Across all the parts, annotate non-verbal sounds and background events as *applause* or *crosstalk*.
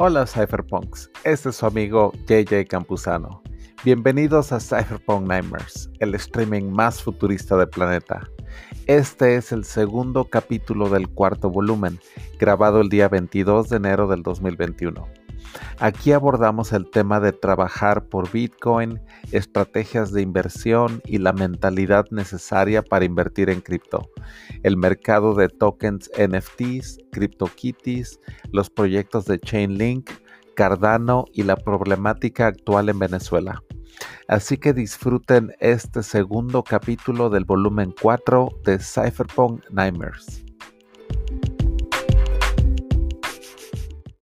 Hola Cypherpunks, este es su amigo JJ Campuzano. Bienvenidos a Cypherpunk Nightmares, el streaming más futurista del planeta. Este es el segundo capítulo del cuarto volumen, grabado el día 22 de enero del 2021. Aquí abordamos el tema de trabajar por Bitcoin, estrategias de inversión y la mentalidad necesaria para invertir en cripto, el mercado de tokens NFTs, CryptoKitties, los proyectos de Chainlink, Cardano y la problemática actual en Venezuela. Así que disfruten este segundo capítulo del volumen 4 de Cypherpunk Nightmares.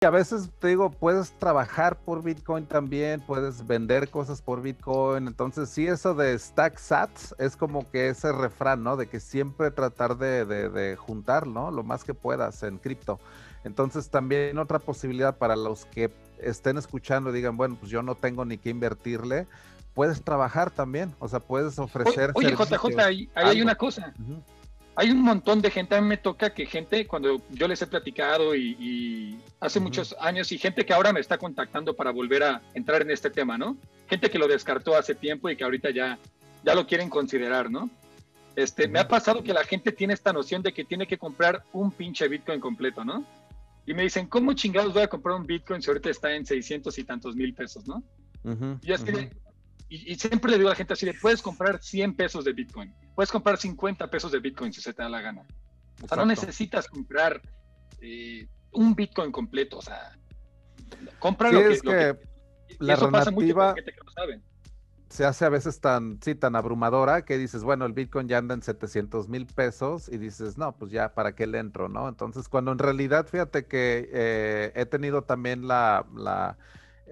A veces te digo, puedes trabajar por Bitcoin también, puedes vender cosas por Bitcoin. Entonces, sí, eso de stack sats es como que ese refrán, ¿no? De que siempre tratar de, de, juntar, ¿no? Lo más que puedas en cripto. Entonces, también otra posibilidad para los que estén escuchando y digan, bueno, pues yo no tengo ni que invertirle, puedes trabajar también. O sea, puedes ofrecer. Oye, JJ, ahí, hay una cosa hay un montón de gente, a mí me toca que gente, cuando yo les he platicado y, hace muchos años, y gente que ahora me está contactando para volver a entrar en este tema, ¿no? Gente que lo descartó hace tiempo y que ahorita ya, ya lo quieren considerar, ¿no? Este, Me ha pasado que la gente tiene esta noción de que tiene que comprar un pinche Bitcoin completo, ¿no? Y me dicen, ¿cómo chingados voy a comprar un Bitcoin si ahorita está en 600 y tantos mil pesos, ¿no? y es que y, siempre le digo a la gente así de, puedes comprar 100 pesos de Bitcoin, puedes comprar 50 pesos de Bitcoin si se te da la gana. O sea, no necesitas comprar eh, un Bitcoin completo, o sea, compra lo, que, es que, la eso pasa mucho con gente que lo sabe. Se hace a veces tan, sí, tan abrumadora que dices, bueno, el Bitcoin ya anda en 700 mil pesos y dices, no, pues ya, ¿para qué le entro, no? Entonces, cuando en realidad, fíjate que eh, he tenido también la, la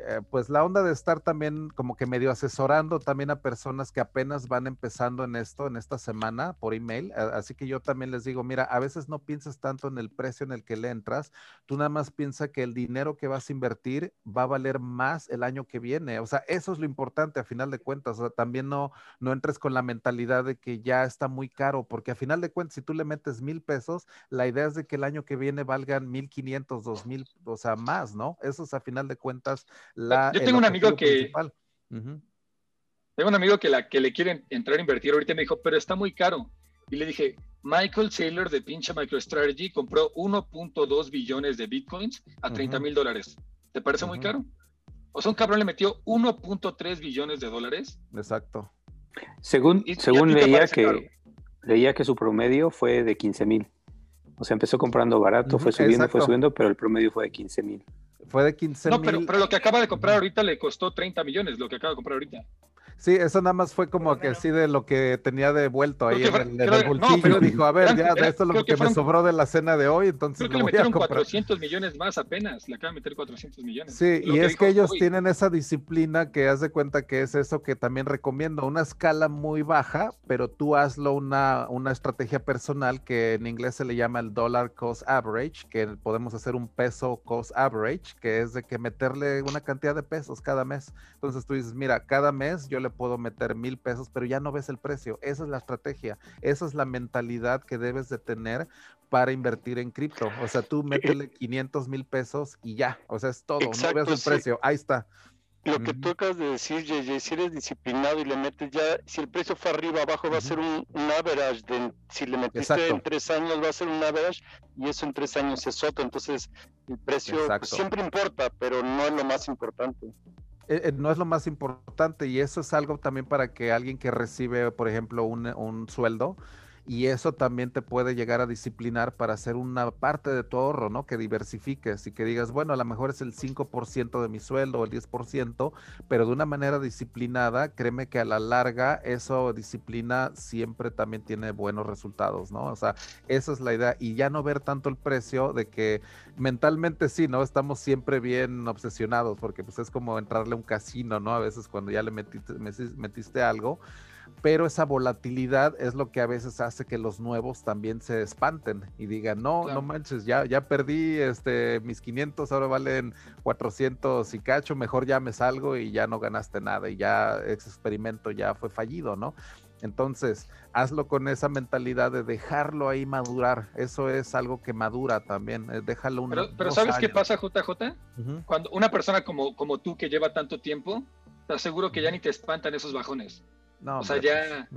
eh, pues la onda de estar también como que medio asesorando también a personas que apenas van empezando en esto, en esta semana por email. Así que yo también les digo, mira, a veces no piensas tanto en el precio en el que le entras, tú nada más piensa que el dinero que vas a invertir va a valer más el año que viene. O sea, eso es lo importante a final de cuentas. O sea, también no, no entres con la mentalidad de que ya está muy caro, porque a final de cuentas, si tú le metes mil pesos, la idea es de que el año que viene valgan mil quinientos, dos mil, o sea, más, ¿no? Eso es a final de cuentas yo tengo un amigo que... Tengo un amigo que, la, que le quiere entrar a invertir ahorita me dijo, pero está muy caro. Y le dije, Michael Saylor de pinche MicroStrategy compró 1.2 billones de bitcoins a 30 mil dólares. ¿Te parece muy caro? O sea, un cabrón le metió 1.3 billones de dólares. Exacto. Según, según leía que leía que su promedio fue de 15 mil. O sea, empezó comprando barato, fue subiendo, fue subiendo, pero el promedio fue de 15 mil. Fue de 15 No, pero, pero, lo que acaba de comprar ahorita le costó 30 millones, lo que acaba de comprar ahorita. Sí, eso nada más fue como que así de lo que tenía devuelto ahí en el, bolsillo. dijo, a ver, ya, de esto es lo que, me sobró de la cena de hoy, entonces creo que le metieron 400 millones más apenas, le acaban de meter 400 millones. Sí, y es que ellos tienen esa disciplina que haz de cuenta que es eso que también recomiendo, una escala muy baja, pero tú hazlo una, una estrategia personal que en inglés se le llama el dollar cost average, que podemos hacer un peso cost average, que es de que meterle una cantidad de pesos cada mes. Entonces tú dices, mira, cada mes yo le puedo meter mil pesos, pero ya no ves el precio. Esa es la estrategia, esa es la mentalidad que debes de tener para invertir en cripto. O sea, tú métele 500 mil pesos y ya, o sea, es todo, no ves el precio, ahí está. Lo que tú acabas de decir, JJ, si eres disciplinado y le metes ya, si el precio fue arriba, abajo va a ser un, average, de, si le metiste en tres años va a ser un average y eso en tres años es otro, entonces el precio siempre importa, pero no es lo más importante. Eh, eh, no es lo más importante y eso es algo también para que alguien que recibe, por ejemplo, un, un sueldo, y eso también te puede llegar a disciplinar para hacer una parte de tu ahorro, ¿no? Que diversifiques y que digas, bueno, a lo mejor es el 5% de mi sueldo o el 10%, pero de una manera disciplinada, créeme que a la larga eso disciplina siempre también tiene buenos resultados, ¿no? O sea, esa es la idea y ya no ver tanto el precio de que mentalmente sí, ¿no? Estamos siempre bien obsesionados porque pues es como entrarle a un casino, ¿no? A veces cuando ya le metiste, metiste algo pero esa volatilidad es lo que a veces hace que los nuevos también se espanten y digan, no, no manches, ya, ya perdí este, mis 500, ahora valen 400 y cacho, mejor ya me salgo y ya no ganaste nada y ya ese experimento ya fue fallido, ¿no? Entonces, hazlo con esa mentalidad de dejarlo ahí madurar. Eso es algo que madura también. Eh, déjalo un Pero, pero ¿sabes qué pasa, JJ? Cuando una persona como, como tú que lleva tanto tiempo, te aseguro que ya ni te espantan esos bajones. No, o sea, ya,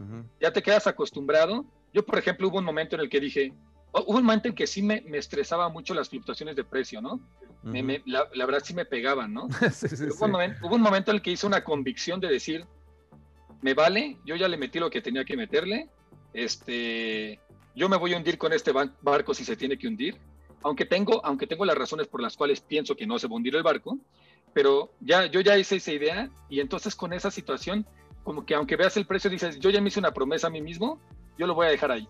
ya te quedas acostumbrado. Yo, por ejemplo, hubo un momento en el que dije, hubo un momento en que sí me, me estresaba mucho las fluctuaciones de precio, ¿no? la, verdad sí me pegaban, ¿no? *laughs* hubo, Un momento, hubo, un momento, en el que hice una convicción de decir, me vale, yo ya le metí lo que tenía que meterle, este, yo me voy a hundir con este barco si se tiene que hundir, aunque tengo, aunque tengo las razones por las cuales pienso que no se va a hundir el barco, pero ya, yo ya hice esa idea y entonces con esa situación, como que aunque veas el precio dices, yo ya me hice una promesa a mí mismo, yo lo voy a dejar ahí.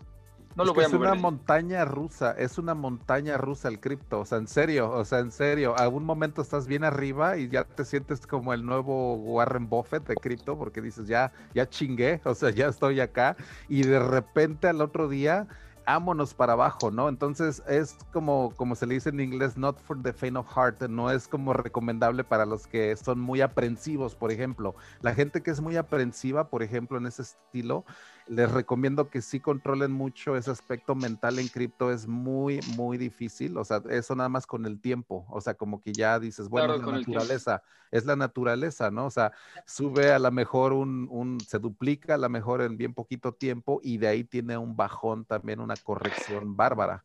No lo voy a Es una montaña rusa, es una montaña rusa el cripto, o sea, en serio, o sea, en serio, a un momento estás bien arriba y ya te sientes como el nuevo Warren Buffett de cripto porque dices, ya, ya chingué, o sea, ya estoy acá y de repente al otro día ámonos para abajo, ¿no? Entonces es como, como se le dice en inglés, not for the faint of heart, no es como recomendable para los que son muy aprensivos, por ejemplo. La gente que es muy aprensiva, por ejemplo, en ese estilo, les recomiendo que sí controlen mucho ese aspecto mental en cripto, es muy, muy difícil, o sea, eso nada más con el tiempo, o sea, como que ya dices, bueno, es la naturaleza, es la naturaleza, ¿no? O sea, sube a lo mejor un, un, se duplica a lo mejor en bien poquito tiempo y de ahí tiene un bajón también, una corrección bárbara.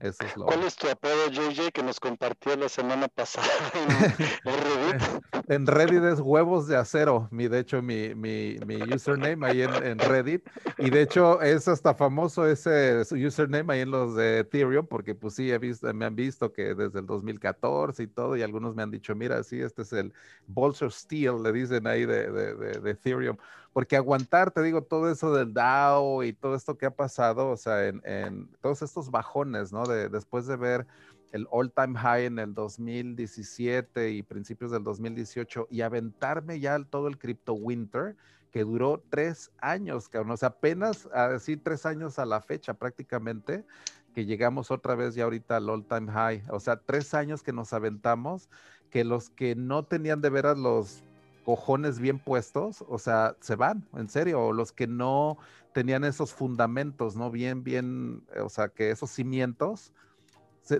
¿Cuál es tu apodo, JJ, que nos compartió la semana pasada en, *laughs* Reddit? *laughs* En Reddit es huevos de acero, mi, de hecho, mi, mi, mi username ahí en, Reddit. Y de hecho, es hasta famoso ese username ahí en los de Ethereum, porque pues sí, he visto, me han visto que desde el 2014 y todo, y algunos me han dicho, mira, sí, este es el Bolster Steel, le dicen ahí de, de, de Ethereum porque aguantar, te digo, todo eso del DAO y todo esto que ha pasado, o sea, en, todos estos bajones, ¿no? De, después de ver el all time high en el 2017 y principios del 2018 y aventarme ya todo el crypto winter que duró tres años, cabrón, o sea, apenas así tres años a la fecha prácticamente que llegamos otra vez ya ahorita al all time high, o sea, tres años que nos aventamos que los que no tenían de veras los cojones bien puestos, o sea, se van, en serio, o los que no tenían esos fundamentos, ¿no? Bien, bien, o sea, que esos cimientos,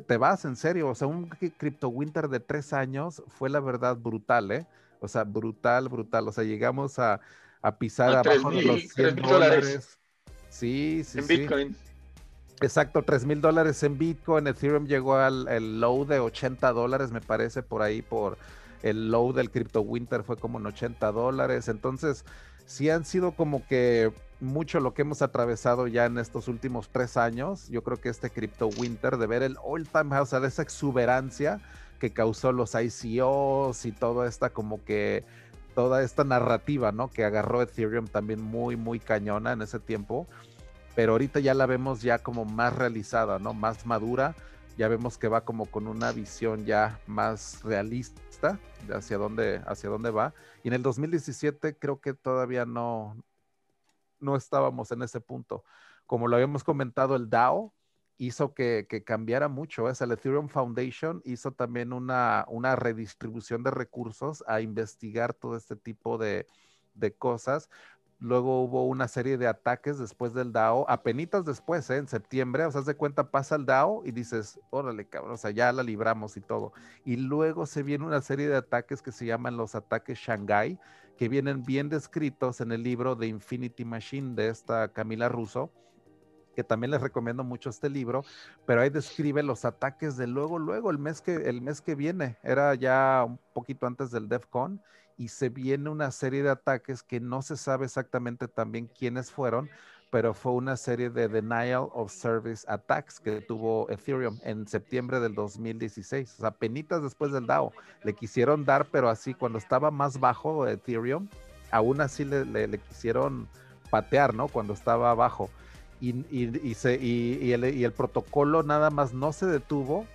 te vas, en serio, o sea, un Crypto Winter de tres años fue la verdad brutal, ¿eh? O sea, brutal, brutal, o sea, llegamos a, pisar abajo de los 100 dólares. Sí, sí, en Bitcoin. Exacto, 3 mil dólares en Bitcoin. Ethereum llegó al el low de 80 dólares, me parece, por ahí, por el low del Crypto Winter fue como en 80 dólares. Entonces, sí han sido como que mucho lo que hemos atravesado ya en estos últimos tres años. Yo creo que este Crypto Winter, de ver el all time high, o sea, de esa exuberancia que causó los ICOs y toda esta como que toda esta narrativa, ¿no? Que agarró Ethereum también muy, muy cañona en ese tiempo. Pero ahorita ya la vemos ya como más realizada, ¿no? Más madura. Ya vemos que va como con una visión ya más realista de hacia dónde, hacia dónde va. Y en el 2017 creo que todavía no, no estábamos en ese punto. Como lo habíamos comentado, el DAO hizo que, cambiara mucho. Es el Ethereum Foundation hizo también una, una redistribución de recursos a investigar todo este tipo de, de cosas, Luego hubo una serie de ataques después del DAO, apenitas después, ¿eh? en septiembre, o sea, de cuenta, pasa el DAO y dices, órale, cabrón, o sea, ya la libramos y todo. Y luego se viene una serie de ataques que se llaman los ataques Shanghai, que vienen bien descritos en el libro de Infinity Machine de esta Camila Russo, que también les recomiendo mucho este libro, pero ahí describe los ataques de luego, luego, el mes que, el mes que viene, era ya un poquito antes del DEFCON, y se viene una serie de ataques que no se sabe exactamente también quiénes fueron, pero fue una serie de denial of service attacks que tuvo Ethereum en septiembre del 2016, o sea, penitas después del DAO. Le quisieron dar, pero así cuando estaba más bajo Ethereum, aún así le, quisieron patear, ¿no? Cuando estaba abajo. Y, y, el protocolo nada más no se detuvo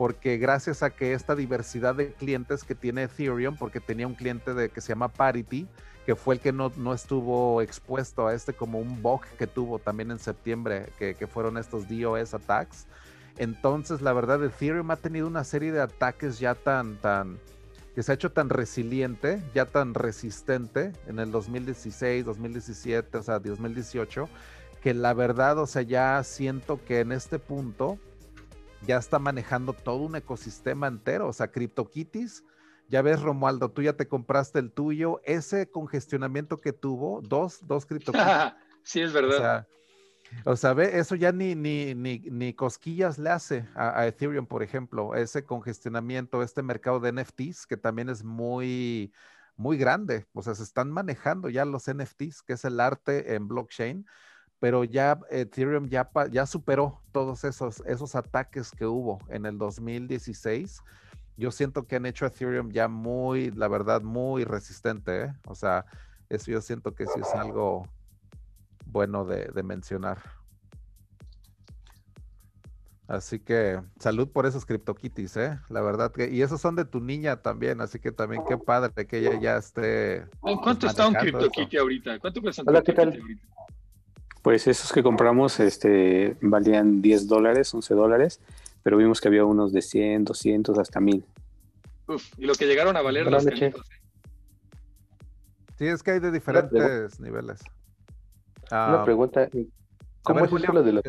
porque gracias a que esta diversidad de clientes que tiene Ethereum, porque tenía un cliente de, que se llama Parity, que fue el que no, no estuvo expuesto a este como un bug que tuvo también en septiembre, que, que fueron estos DOS attacks. Entonces, la verdad, Ethereum ha tenido una serie de ataques ya tan, tan, que se ha hecho tan resiliente, ya tan resistente en el 2016, 2017, o sea, 2018, que la verdad, o sea, ya siento que en este punto ya está manejando todo un ecosistema entero, o sea, CryptoKitties, ya ves, Romualdo, tú ya te compraste el tuyo, ese congestionamiento que tuvo, dos, dos CryptoKitties. *laughs* sí, es verdad. O sea, ve, eso ya ni, ni, ni, ni cosquillas le hace a, Ethereum, por ejemplo, ese congestionamiento, este mercado de NFTs, que también es muy, muy grande. O sea, se están manejando ya los NFTs, que es el arte en blockchain, pero ya Ethereum ya, ya superó todos esos, esos ataques que hubo en el 2016. Yo siento que han hecho Ethereum ya muy, la verdad, muy resistente. ¿eh? O sea, eso yo siento que sí es algo bueno de, mencionar. Así que salud por esos CryptoKitties, ¿eh? La verdad que, y esos son de tu niña también, así que también qué padre que ella ya esté. ¿Cuánto está un CryptoKitty ahorita? ¿Cuánto cuesta un ahorita? Pues esos que compramos este, valían 10 dólares, 11 dólares, pero vimos que había unos de 100, 200, hasta 1000. Uf, y lo que llegaron a valer los ¿eh? Sí, es que hay de diferentes niveles. Una ah, pregunta, ¿cómo es lo de los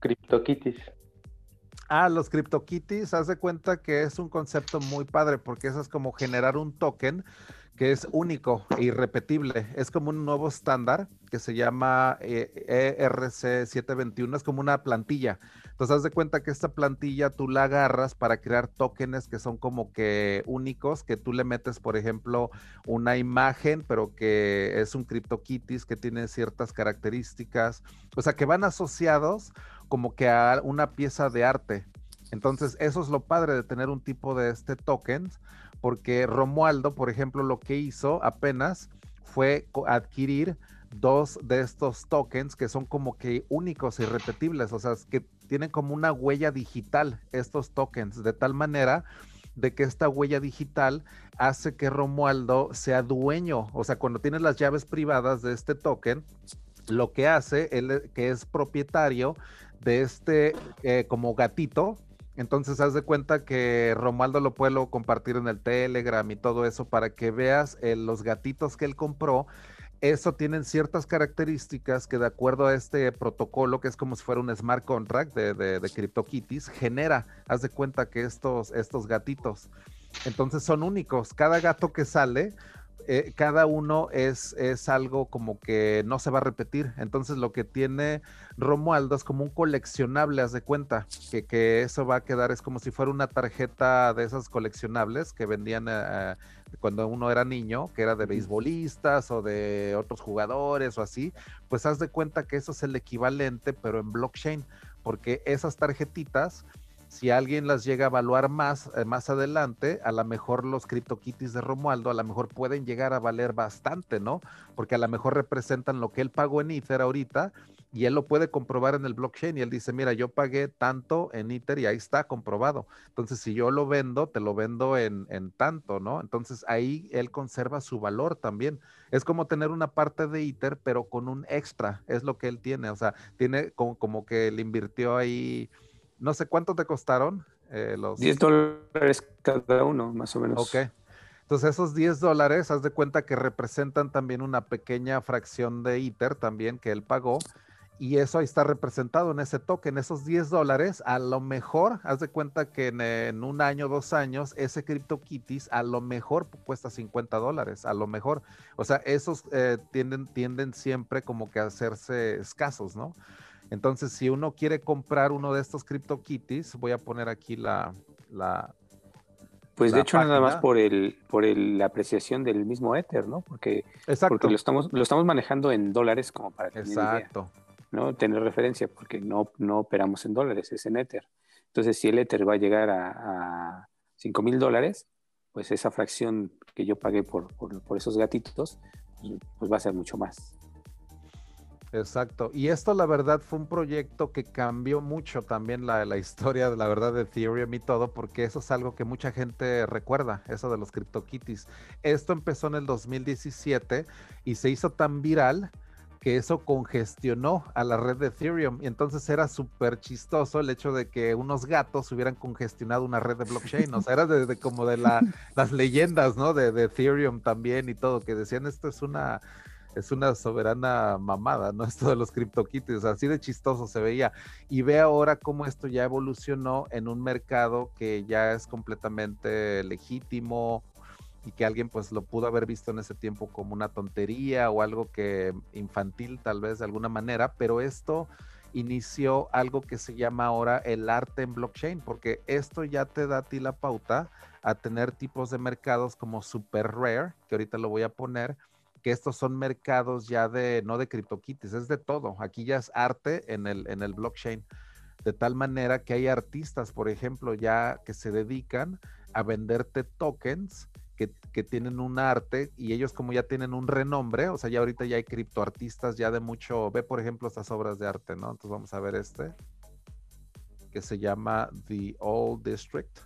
CryptoKitties? Ah, los CryptoKitties, haz de cuenta que es un concepto muy padre porque eso es como generar un token que es único e irrepetible. Es como un nuevo estándar que se llama ERC721, es como una plantilla. Entonces, haz de cuenta que esta plantilla tú la agarras para crear tokens que son como que únicos, que tú le metes, por ejemplo, una imagen, pero que es un CryptoKitties que tiene ciertas características, o sea, que van asociados como que a una pieza de arte. Entonces, eso es lo padre de tener un tipo de este tokens porque Romualdo, por ejemplo, lo que hizo apenas fue adquirir dos de estos tokens que son como que únicos irrepetibles, o sea, que tienen como una huella digital estos tokens, de tal manera de que esta huella digital hace que Romualdo sea dueño, o sea, cuando tienes las llaves privadas de este token, lo que hace, él que es propietario de este eh, como gatito, entonces, haz de cuenta que Romualdo lo puede compartir en el Telegram y todo eso para que veas eh, los gatitos que él compró. Eso tienen ciertas características que de acuerdo a este protocolo, que es como si fuera un smart contract de, de, de CryptoKitties, genera, haz de cuenta que estos, estos gatitos. Entonces son únicos. Cada gato que sale eh, cada uno es, es algo como que no se va a repetir. Entonces lo que tiene Romualdo es como un coleccionable, haz de cuenta, que, que eso va a quedar, es como si fuera una tarjeta de esas coleccionables que vendían eh, cuando uno era niño, que era de beisbolistas o de otros jugadores o así, pues haz de cuenta que eso es el equivalente, pero en blockchain, porque esas tarjetitas si alguien las llega a evaluar más, eh, más adelante, a lo mejor los CryptoKitties de Romualdo a lo mejor pueden llegar a valer bastante, ¿no? Porque a lo mejor representan lo que él pagó en Ether ahorita y él lo puede comprobar en el blockchain y él dice, mira, yo pagué tanto en Ether y ahí está comprobado. Entonces, si yo lo vendo, te lo vendo en, en tanto, ¿no? Entonces ahí él conserva su valor también. Es como tener una parte de Ether, pero con un extra, es lo que él tiene. O sea, tiene como, como que le invirtió ahí no sé cuánto te costaron eh, los... 10 dólares cada uno, más o menos. Ok. Entonces esos 10 dólares, haz de cuenta que representan también una pequeña fracción de ITER también que él pagó. Y eso ahí está representado en ese token, esos 10 dólares, a lo mejor, haz de cuenta que en, un año, dos años, ese CryptoKitties a lo mejor cuesta 50 dólares, a lo mejor. O sea, esos eh, tienden, tienden siempre como que a hacerse escasos, ¿no? Entonces, si uno quiere comprar uno de estos CryptoKitties, voy a poner aquí la... la pues de hecho nada más por el por la apreciación del mismo Ether, ¿no? Porque, porque lo estamos lo estamos manejando en dólares como para tener Exacto. ¿no? Tener referencia porque no no operamos en dólares, es en Ether. Entonces, si el Ether va a llegar a, a 5 mil dólares, pues esa fracción que yo pagué por, por, esos gatitos, pues, pues va a ser mucho más. Exacto. Y esto, la verdad, fue un proyecto que cambió mucho también la, la, historia, de la verdad, de Ethereum y todo, porque eso es algo que mucha gente recuerda, eso de los CryptoKitties. Esto empezó en el 2017 y se hizo tan viral que eso congestionó a la red de Ethereum y entonces era súper chistoso el hecho de que unos gatos hubieran congestionado una red de blockchain, o sea, era de, como de *laughs* las leyendas, ¿no? De, de, Ethereum también y todo, que decían esto es una es una soberana mamada, ¿no? *laughs* Esto de los CryptoKitties, así de chistoso se veía. Y ve ahora cómo esto ya evolucionó en un mercado que ya es completamente legítimo, y que alguien pues lo pudo haber visto en ese tiempo como una tontería o algo que infantil tal vez de alguna manera, pero esto inició algo que se llama ahora el arte en blockchain, porque esto ya te da a ti la pauta a tener tipos de mercados como super rare, que ahorita lo voy a poner, que estos son mercados ya de, no de CryptoKitties, es de todo. Aquí ya es arte en el, en el blockchain. De tal manera que hay artistas, por ejemplo, ya que se dedican a venderte tokens que, tienen un arte y ellos como ya tienen un renombre, o sea, ya ahorita ya hay criptoartistas ya de mucho, ve por ejemplo estas obras de arte, ¿no? Entonces vamos a ver este, que se llama The Old District.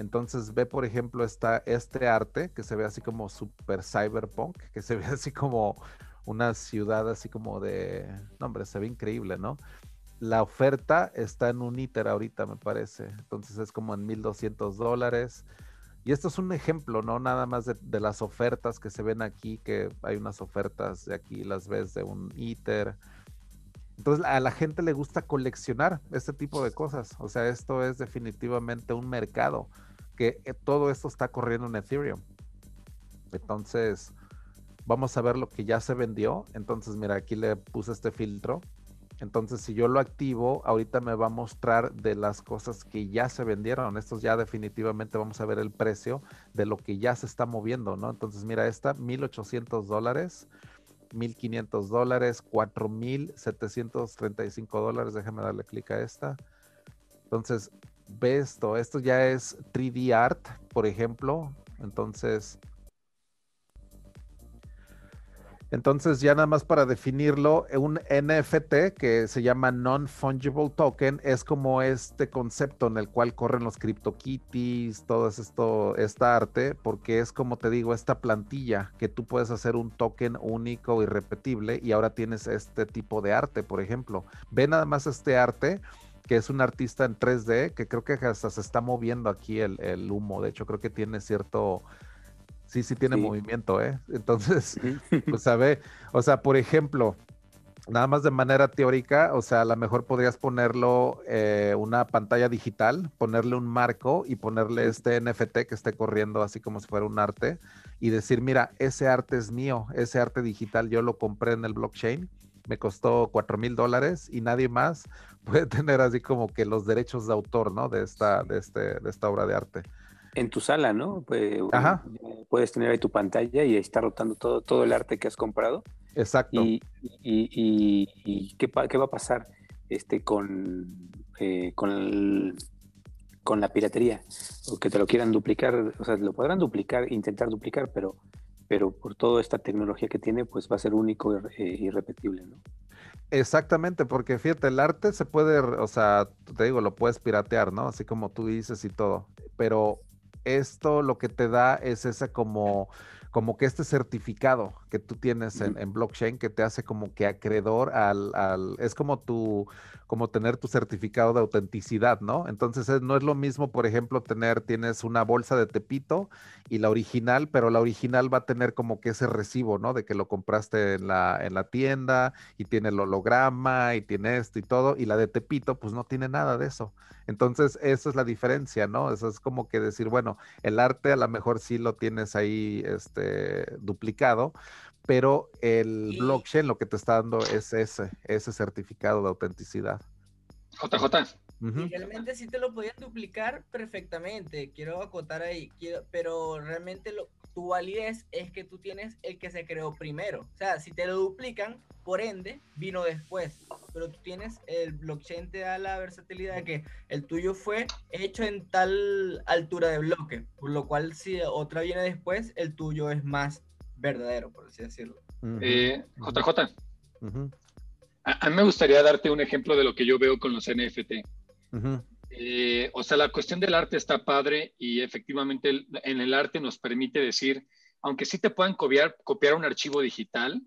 Entonces ve por ejemplo esta, este arte que se ve así como super cyberpunk, *laughs* que se ve así como una ciudad así como de, no hombre, se ve increíble, ¿no? La oferta está en un ITER ahorita, me parece. Entonces es como en 1200 dólares. Y esto es un ejemplo, no nada más de, las ofertas que se ven aquí, que hay unas ofertas de aquí, las ves de un ITER. Entonces a la gente le gusta coleccionar este tipo de cosas. O sea, esto es definitivamente un mercado que eh, todo esto está corriendo en Ethereum. Entonces, vamos a ver lo que ya se vendió. Entonces, mira, aquí le puse este filtro entonces, si yo lo activo, ahorita me va a mostrar de las cosas que ya se vendieron. Estos ya definitivamente vamos a ver el precio de lo que ya se está moviendo, ¿no? Entonces, mira, esta, 1.800 dólares, 1.500 dólares, 4.735 dólares. Déjame darle clic a esta. Entonces, ve esto. Esto ya es 3D Art, por ejemplo. Entonces, entonces, ya nada más para definirlo, un NFT que se llama Non-Fungible Token es como este concepto en el cual corren los CryptoKitties, todo esto, esta arte, porque es como te digo, esta plantilla que tú puedes hacer un token único y repetible y ahora tienes este tipo de arte, por ejemplo. Ve nada más este arte que es un artista en 3D, que creo que hasta se está moviendo aquí el, el humo, de hecho creo que tiene cierto sí, sí tiene movimiento, ¿eh? Entonces, *laughs* pues a ver, o sea, por ejemplo, nada más de manera teórica, o sea, a lo mejor podrías ponerlo eh, una pantalla digital, ponerle un marco y ponerle este NFT que esté corriendo así como si fuera un arte y decir, mira, ese arte es mío, ese arte digital yo lo compré en el blockchain, me costó cuatro mil dólares y nadie más puede tener así como que los derechos de autor, ¿no? De esta, de este, de esta obra de arte en tu sala, ¿no? Pues, puedes tener ahí tu pantalla y ahí está rotando todo, todo el arte que has comprado. Exacto. Y, y, ¿qué, ¿qué, va a pasar este, con, eh, con, con la piratería? O que te lo quieran duplicar, o sea, lo podrán duplicar, intentar duplicar, pero, pero por toda esta tecnología que tiene, pues va a ser único e irrepetible, ¿no? Exactamente, porque fíjate, el arte se puede, o sea, te digo, lo puedes piratear, ¿no? Así como tú dices y todo, pero esto lo que te da es ese como, como que este certificado que tú tienes en, blockchain que te hace como que acreedor al, al, es como tu, como tener tu certificado de autenticidad, ¿no? Entonces no es lo mismo, por ejemplo, tener, tienes una bolsa de Tepito y la original, pero la original va a tener como que ese recibo, ¿no? De que lo compraste en la, en la tienda y tiene el holograma y tiene esto y todo, y la de Tepito pues no tiene nada de eso. Entonces, esa es la diferencia, ¿no? Eso es como que decir, bueno, el arte a lo mejor sí lo tienes ahí este, duplicado, pero el blockchain lo que te está dando es ese, ese certificado de autenticidad. JJ. realmente sí te lo podían duplicar perfectamente, quiero acotar ahí, pero realmente lo, tu validez es que tú tienes el que se creó primero. O sea, si te lo duplican, por ende, vino después. Pero tú tienes, el blockchain te da la versatilidad de que el tuyo fue hecho en tal altura de bloque, por lo cual si otra viene después, el tuyo es más verdadero, por así decirlo. JJ, eh, a, mí me gustaría darte un ejemplo de lo que yo veo con los NFT. Eh, o sea, la cuestión del arte está padre y efectivamente en el arte nos permite decir, aunque sí te puedan copiar, copiar un archivo digital,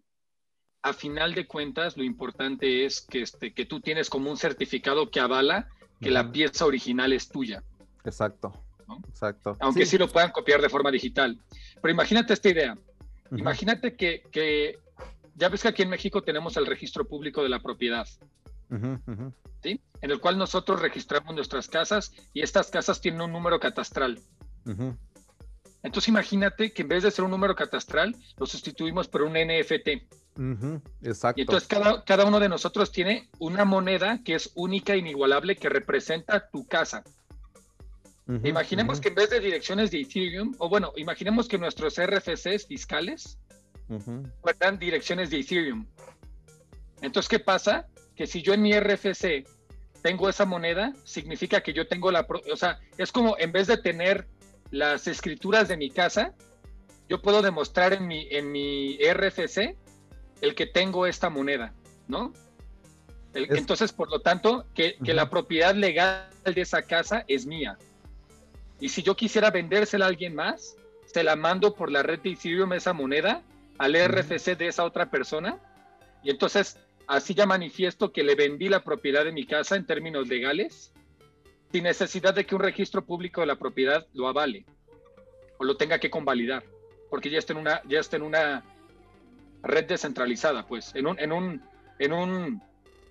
a final de cuentas lo importante es que, este, que tú tienes como un certificado que avala que la pieza original es tuya. Exacto. Exacto. Aunque sí. lo puedan copiar de forma digital. Pero imagínate esta idea. Imagínate que, que, ya ves que aquí en México tenemos el registro público de la propiedad. ¿sí? En el cual nosotros registramos nuestras casas y estas casas tienen un número catastral. Entonces imagínate que en vez de ser un número catastral, lo sustituimos por un NFT. Exacto. Y entonces cada, cada, uno de nosotros tiene una moneda que es única e inigualable que representa tu casa. Imaginemos que en vez de direcciones de Ethereum, o bueno, imaginemos que nuestros RFCs fiscales fueran direcciones de Ethereum. Entonces, ¿qué pasa? Que si yo en mi RFC tengo esa moneda, significa que yo tengo la... O sea, es como en vez de tener las escrituras de mi casa, yo puedo demostrar en mi, en mi RFC el que tengo esta moneda, ¿no? Entonces, por lo tanto, que, la propiedad legal de esa casa es mía. Y si yo quisiera vendérsela a alguien más, se la mando por la red de Ethereum esa moneda al RFC de esa otra persona. Y entonces, así ya manifiesto que le vendí la propiedad de mi casa en términos legales, sin necesidad de que un registro público de la propiedad lo avale o lo tenga que convalidar, porque ya está en una, ya está en una red descentralizada, pues, en un, en un, en un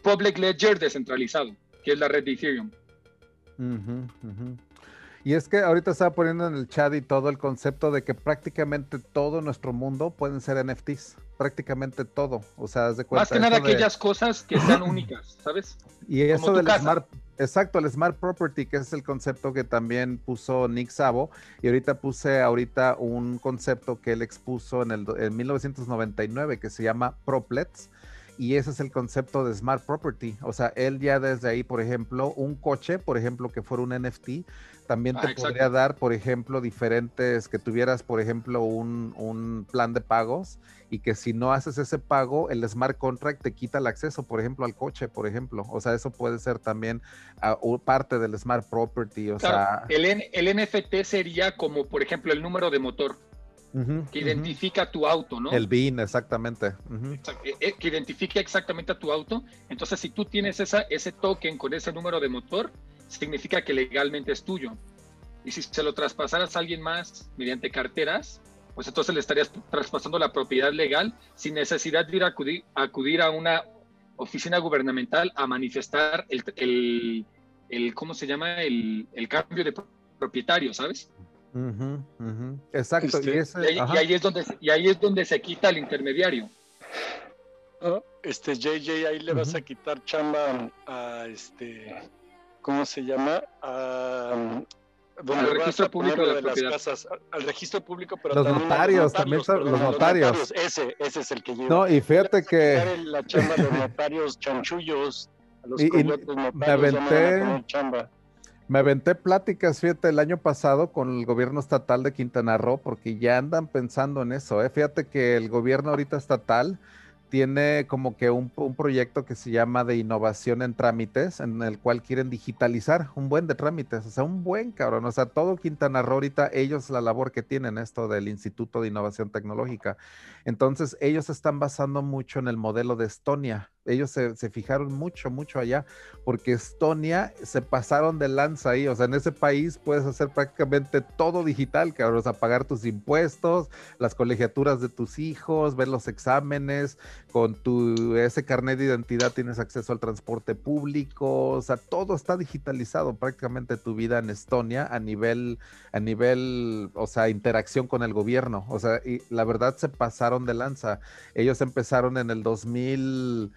public ledger descentralizado, que es la red de Ethereum. Y es que ahorita estaba poniendo en el chat y todo el concepto de que prácticamente todo nuestro mundo pueden ser NFTs. Prácticamente todo. O sea, de cuenta. Más que nada aquellas cosas que sean *clears throat* únicas, ¿sabes? Y eso del smart. Exacto, el Smart Property, que es el concepto que también puso Nick Savo, y ahorita puse ahorita un concepto que él expuso en, el, en 1999 que se llama Proplets, y ese es el concepto de Smart Property. O sea, él ya desde ahí, por ejemplo, un coche, por ejemplo, que fuera un NFT, también te ah, podría dar, por ejemplo, diferentes, que tuvieras, por ejemplo, un, un, plan de pagos y que si no haces ese pago, el smart contract te quita el acceso, por ejemplo, al coche, por ejemplo. O sea, eso puede ser también uh, parte del smart property. O sea, el, el NFT sería como, por ejemplo, el número de motor. que identifica tu auto, ¿no? El BIN, exactamente. Eh, eh, que identifique exactamente a tu auto. Entonces, si tú tienes esa, ese token con ese número de motor, significa que legalmente es tuyo. Y si se lo traspasaras a alguien más mediante carteras, pues entonces le estarías traspasando la propiedad legal sin necesidad de ir a acudir, acudir a una oficina gubernamental a manifestar el, el, ¿cómo se llama? El, cambio de propietario, ¿sabes? Exacto. Este, y, ahí, es donde, y ahí es donde se quita el intermediario. Ah, este JJ, ahí le vas a quitar chamba a este ¿cómo se llama? al registro público de, las casas, al registro público, pero los notarios, también son los notarios. Ese, ese es el que lleva. No, y fíjate que la chamba de notarios chanchullos, a los *laughs* y, me aventé, me aventé pláticas, fíjate, el año pasado con el gobierno estatal de Quintana Roo, porque ya andan pensando en eso, ¿eh? Fíjate que el gobierno ahorita estatal tiene como que un, proyecto que se llama de innovación en trámites, en el cual quieren digitalizar un buen de trámites, o sea, un buen cabrón, o sea, todo Quintana Roo ahorita, ellos la labor que tienen esto del Instituto de Innovación Tecnológica. Entonces, ellos están basando mucho en el modelo de Estonia, ellos se, fijaron mucho, mucho allá, porque Estonia se pasaron de lanza ahí, o sea, en ese país puedes hacer prácticamente todo digital, cabrón, o sea, pagar tus impuestos, las colegiaturas de tus hijos, ver los exámenes, con tu ese carnet de identidad tienes acceso al transporte público, o sea, todo está digitalizado prácticamente tu vida en Estonia a nivel, a nivel, o sea, interacción con el gobierno, o sea, y la verdad se pasaron de lanza. Ellos empezaron en el 2000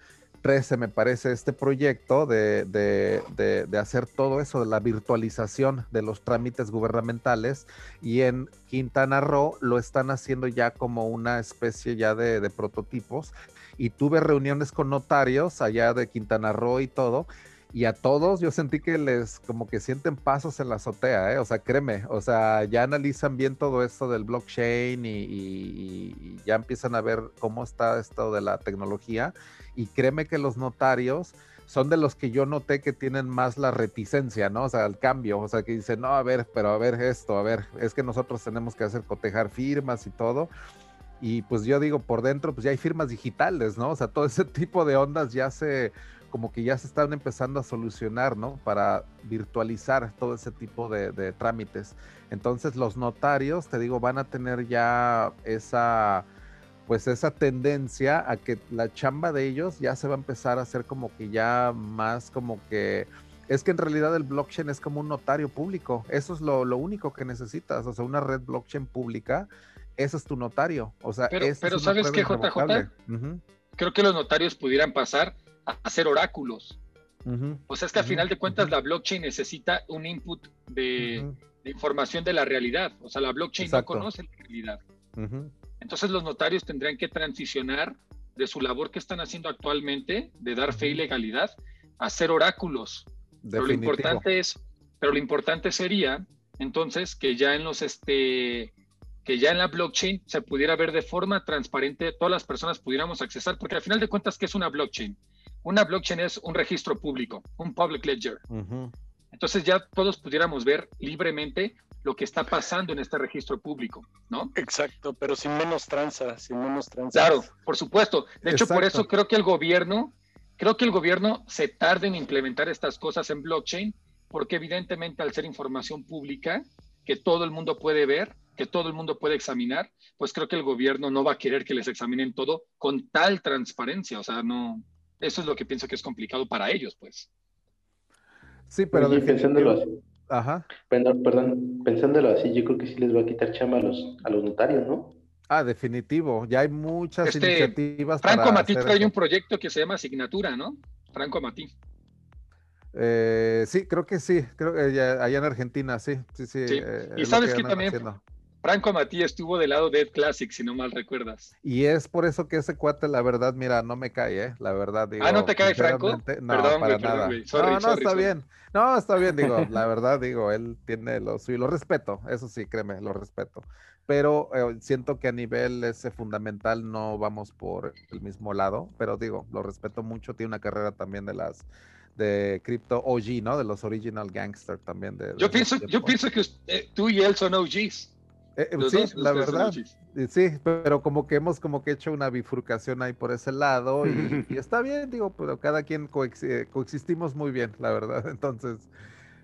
me parece, este proyecto de, de, hacer todo eso, de la virtualización de los trámites gubernamentales y en Quintana Roo lo están haciendo ya como una especie ya de, prototipos. Y tuve reuniones con notarios allá de Quintana Roo y todo y a todos yo sentí que les como que sienten pasos en la azotea, ¿eh? o sea, créeme, o sea, ya analizan bien todo esto del blockchain y, y, ya empiezan a ver cómo está esto de la tecnología y créeme que los notarios son de los que yo noté que tienen más la reticencia, ¿no? O sea, el cambio, o sea, que dicen, no, a ver, pero a ver esto, a ver, es que nosotros tenemos que hacer cotejar firmas y todo. Y pues yo digo, por dentro, pues ya hay firmas digitales, ¿no? O sea, todo ese *laughs* tipo de ondas ya se, como que ya se están empezando a solucionar, ¿no? Para virtualizar todo ese tipo de, de trámites. Entonces los notarios, te digo, van a tener ya esa, pues esa tendencia a que la chamba de ellos ya se va a empezar a hacer como que ya más como que es que en realidad el blockchain es como un notario público. Eso es lo, único que necesitas. O sea, una red blockchain pública, eso es tu notario. O sea, pero, pero ¿sabes qué, JJ? Creo que los notarios pudieran pasar hacer oráculos. O sea, es que al final de cuentas la blockchain necesita un input de, información de la realidad. O sea, la blockchain no conoce la realidad. Entonces los notarios tendrían que transicionar de su labor que están haciendo actualmente, de dar fe y legalidad, a ser oráculos. Pero lo importante es, pero lo importante sería entonces que ya en los este que ya en la blockchain se pudiera ver de forma transparente, todas las personas pudiéramos accesar, porque al final de cuentas, ¿qué es una blockchain? Una blockchain es un registro público, un public ledger. Entonces ya todos pudiéramos ver libremente lo que está pasando en este registro público, ¿no? Exacto, pero sin menos tranza, sin menos tranza. Claro, por supuesto. De hecho, por eso creo que el gobierno Creo que el gobierno se tarda en implementar estas cosas en blockchain porque evidentemente al ser información pública que todo el mundo puede ver, que todo el mundo puede examinar, pues creo que el gobierno no va a querer que les examinen todo con tal transparencia. O sea, no, eso es lo que pienso que es complicado para ellos, pues. Sí, pero pensándolo así. Ajá. Perdón, perdón, pensándolo así, yo creo que sí les va a quitar chamba a los, a los notarios, ¿no? Ah, definitivo. Ya hay muchas este, iniciativas. Franco Matí trae un proyecto que se llama Asignatura, ¿no? Franco Matí. Eh, sí, creo que sí. Creo que allá, en Argentina, sí. Sí, sí. Eh, y sabes que, también Franco Matí estuvo del lado de Ed Classic, si no mal recuerdas. Y es por eso que ese cuate, la verdad, mira, no me cae, ¿eh? La verdad, digo. Ah, ¿no te cae Franco? No, perdón, para nada. no, no, está bien. No, está bien, digo, la verdad, digo, él tiene lo suyo. Lo respeto, eso sí, créeme, lo respeto pero eh, siento que a nivel ese fundamental no vamos por el mismo lado, pero digo, lo respeto mucho, tiene una carrera también de las de Crypto OG, ¿no? De los Original Gangster también. De, yo, pienso, yo pienso que tú y él son OGs. Eh, eh, sí, la verdad. Sí, pero como que hemos como que hecho una bifurcación ahí por ese lado y, *laughs* y está bien, digo, pero cada quien coexistimos muy bien, la verdad. *laughs* Entonces,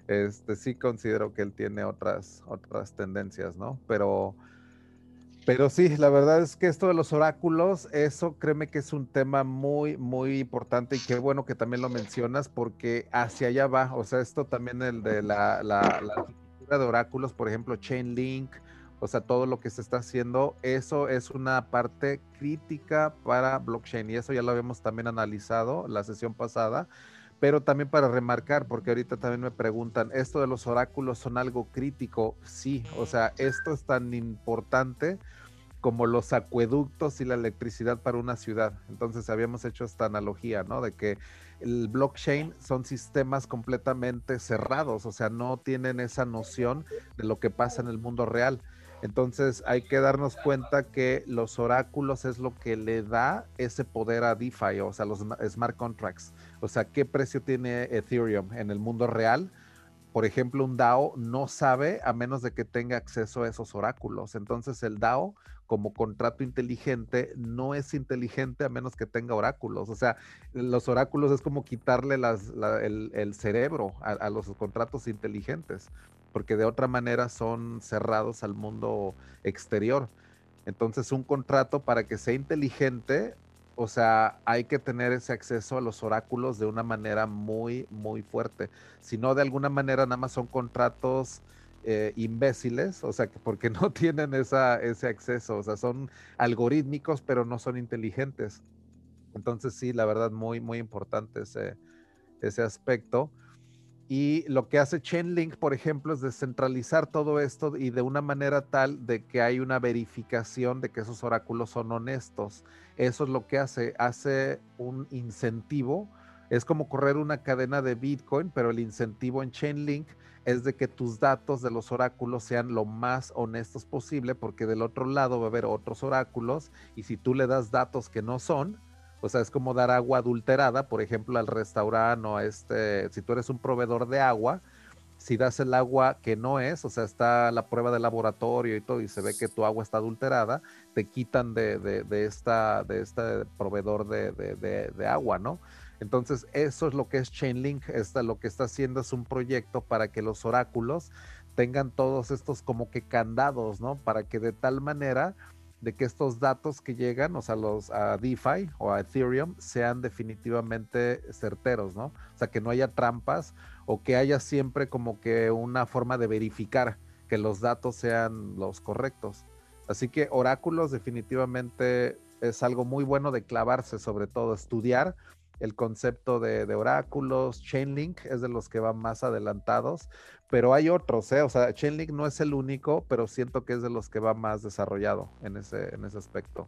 este sí considero que él tiene otras otras tendencias, ¿no? Pero pero sí, la verdad es que esto de los oráculos, eso créeme que es un tema muy, muy importante y qué bueno que también lo mencionas porque hacia allá va, o sea, esto también el de la, la, la de oráculos, por ejemplo, Chainlink, o sea, todo lo que se está haciendo, eso es una parte crítica para blockchain y eso ya lo habíamos también analizado la sesión pasada pero también para remarcar, porque ahorita también me preguntan, ¿esto de los oráculos son algo crítico? Sí, o sea, esto es tan importante como los acueductos y la electricidad para una ciudad. Entonces habíamos hecho esta analogía, ¿no? De que el blockchain son sistemas completamente cerrados, o sea, no tienen esa noción de lo que pasa en el mundo real. Entonces hay que darnos cuenta que los oráculos es lo que le da ese poder a DeFi, o sea, los smart contracts. O sea, ¿qué precio tiene Ethereum en el mundo real? Por ejemplo, un DAO no sabe a menos de que tenga acceso a esos oráculos. Entonces el DAO como contrato inteligente no es inteligente a menos que tenga oráculos. O sea, los oráculos es como quitarle el, cerebro a, los contratos inteligentes porque de otra manera son cerrados al mundo exterior. Entonces un contrato para que sea inteligente, o sea, hay que tener ese acceso a los oráculos de una manera muy, muy fuerte. Si no, de alguna manera nada más son contratos eh, imbéciles, o sea, porque *laughs* no tienen esa, ese acceso, o sea, son algorítmicos, pero no son inteligentes. Entonces sí, la verdad, muy, muy importante ese, ese aspecto. Y lo que hace Chainlink, por ejemplo, es descentralizar todo esto y de una manera tal de que hay una verificación de que esos oráculos son honestos. Eso es lo que hace, hace un incentivo. Es como correr una cadena de Bitcoin, pero el incentivo en Chainlink es de que tus datos de los oráculos sean lo más honestos posible, porque del otro lado va a haber otros oráculos y si tú le das datos que no son, o sea, es como dar agua adulterada, por ejemplo, al restaurante o a este, si tú eres un proveedor de agua, si das el agua que no es, o sea, está la prueba de laboratorio y todo, y se ve que tu agua está adulterada, te quitan de, de, esta, de este proveedor de, de, agua, ¿no? Entonces, eso es lo que es Chainlink, esta, lo que está haciendo es un proyecto para que los oráculos tengan todos estos como que candados, ¿no? Para que de tal manera de que estos datos que llegan, o sea, los a DeFi o a Ethereum, sean definitivamente certeros, ¿no? O sea, que no haya trampas o que haya siempre como que una forma de verificar que los datos sean los correctos. Así que oráculos definitivamente es algo muy bueno de clavarse, sobre todo estudiar el concepto de, oráculos, Chainlink es de los que van más adelantados, pero hay otros, ¿eh? o sea, Chainlink no es el único, pero siento que es de los que va más desarrollado en ese, en ese aspecto.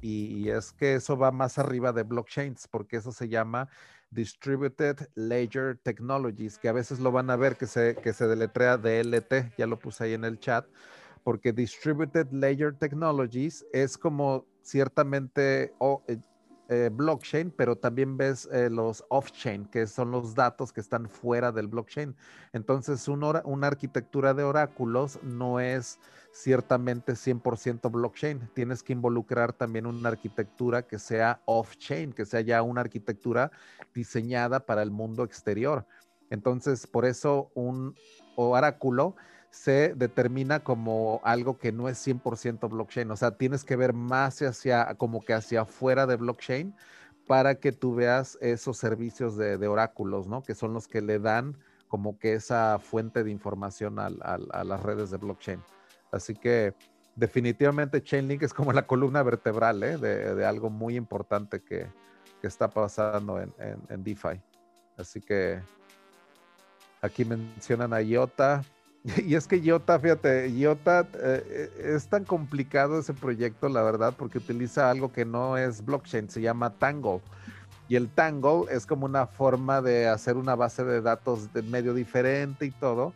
Y, es que eso va más arriba de blockchains, porque eso se llama Distributed Ledger Technologies, que a veces lo van a ver que se, que se deletrea DLT, ya lo puse ahí en el chat, porque Distributed Ledger Technologies es como ciertamente eh, eh, blockchain, pero también ves eh, los off-chain, que son los datos que están fuera del blockchain. Entonces, una arquitectura de oráculos no es ciertamente 100% blockchain. Tienes que involucrar también una arquitectura que sea off-chain, que sea ya una arquitectura diseñada para el mundo exterior. Entonces, por eso un oráculo se determina como algo que no es 100% blockchain. O sea, tienes que ver más hacia, como que hacia afuera de blockchain para que tú veas esos servicios de, oráculos, ¿no? Que son los que le dan como que esa fuente de información a, las redes de blockchain. Así que definitivamente Chainlink es como la columna vertebral ¿eh? de, algo muy importante que, está pasando en, en DeFi. Así que aquí mencionan a IOTA, *laughs* Y es que IOTA, fíjate, IOTA eh, eh, es tan complicado ese proyecto, la verdad, porque utiliza algo que no es blockchain, se llama Tangle. Y el Tangle es como una forma de hacer una base de datos de medio diferente y todo.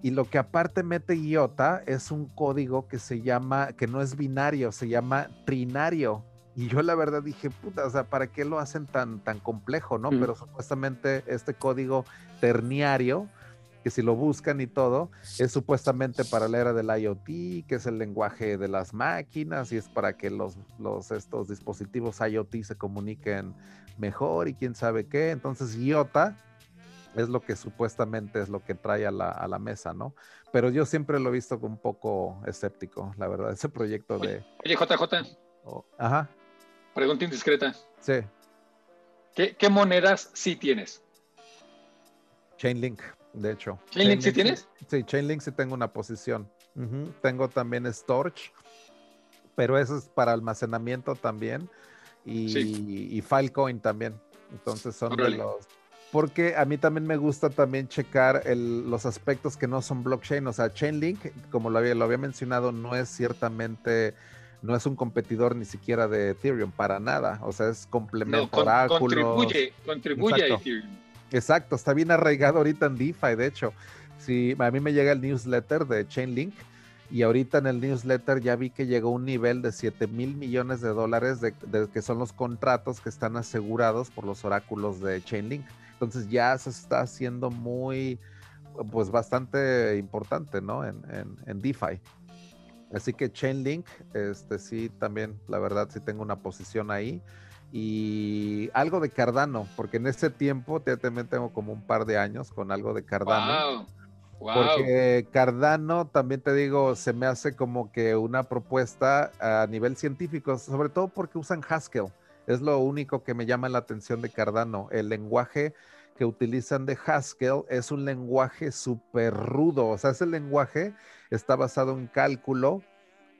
Y lo que aparte mete IOTA es un código que se llama, que no es binario, se llama trinario. Y yo la verdad dije, puta, o sea, ¿para qué lo hacen tan, tan complejo, no? Mm. Pero supuestamente este código terniario que si lo buscan y todo, es supuestamente para la era del IoT, que es el lenguaje de las máquinas y es para que los, los estos dispositivos IoT se comuniquen mejor y quién sabe qué. Entonces, IOTA es lo que supuestamente es lo que trae a la, a la mesa, ¿no? Pero yo siempre lo he visto un poco escéptico, la verdad, ese proyecto de... Oye, JJ. ajá. Pregunta indiscreta. Sí. ¿Qué, ¿Qué monedas sí tienes? Chainlink de hecho. ¿Chainlink sí tienes? Sí, Chainlink sí tengo una posición. Tengo también Storage, pero eso es para almacenamiento también. Y, Filecoin también. Entonces son de los. Porque a mí también me gusta también checar los aspectos que no son blockchain. O sea, Chainlink, como lo había, lo había mencionado, no es ciertamente no es un competidor ni siquiera de Ethereum para nada. O sea, es complemento no, contribuye, contribuye a Ethereum. Exacto, está bien arraigado ahorita en DeFi, de hecho. Si a mí me llega el newsletter de Chainlink y ahorita en el newsletter ya vi que llegó un nivel de 7 mil millones de dólares de, que son los contratos que están asegurados por los oráculos de Chainlink. Entonces ya se está haciendo muy, pues bastante importante, ¿no? En, en DeFi. Así que Chainlink, este sí, también, la verdad, sí tengo una posición ahí y algo de Cardano, porque en ese tiempo también tengo como un par de años con algo de Cardano. Porque Cardano, también te digo, se me hace como que una propuesta a nivel científico, sobre todo porque usan Haskell. Es lo único que me llama la atención de Cardano. El lenguaje que utilizan de Haskell es un lenguaje súper rudo. O sea, ese lenguaje está basado en cálculo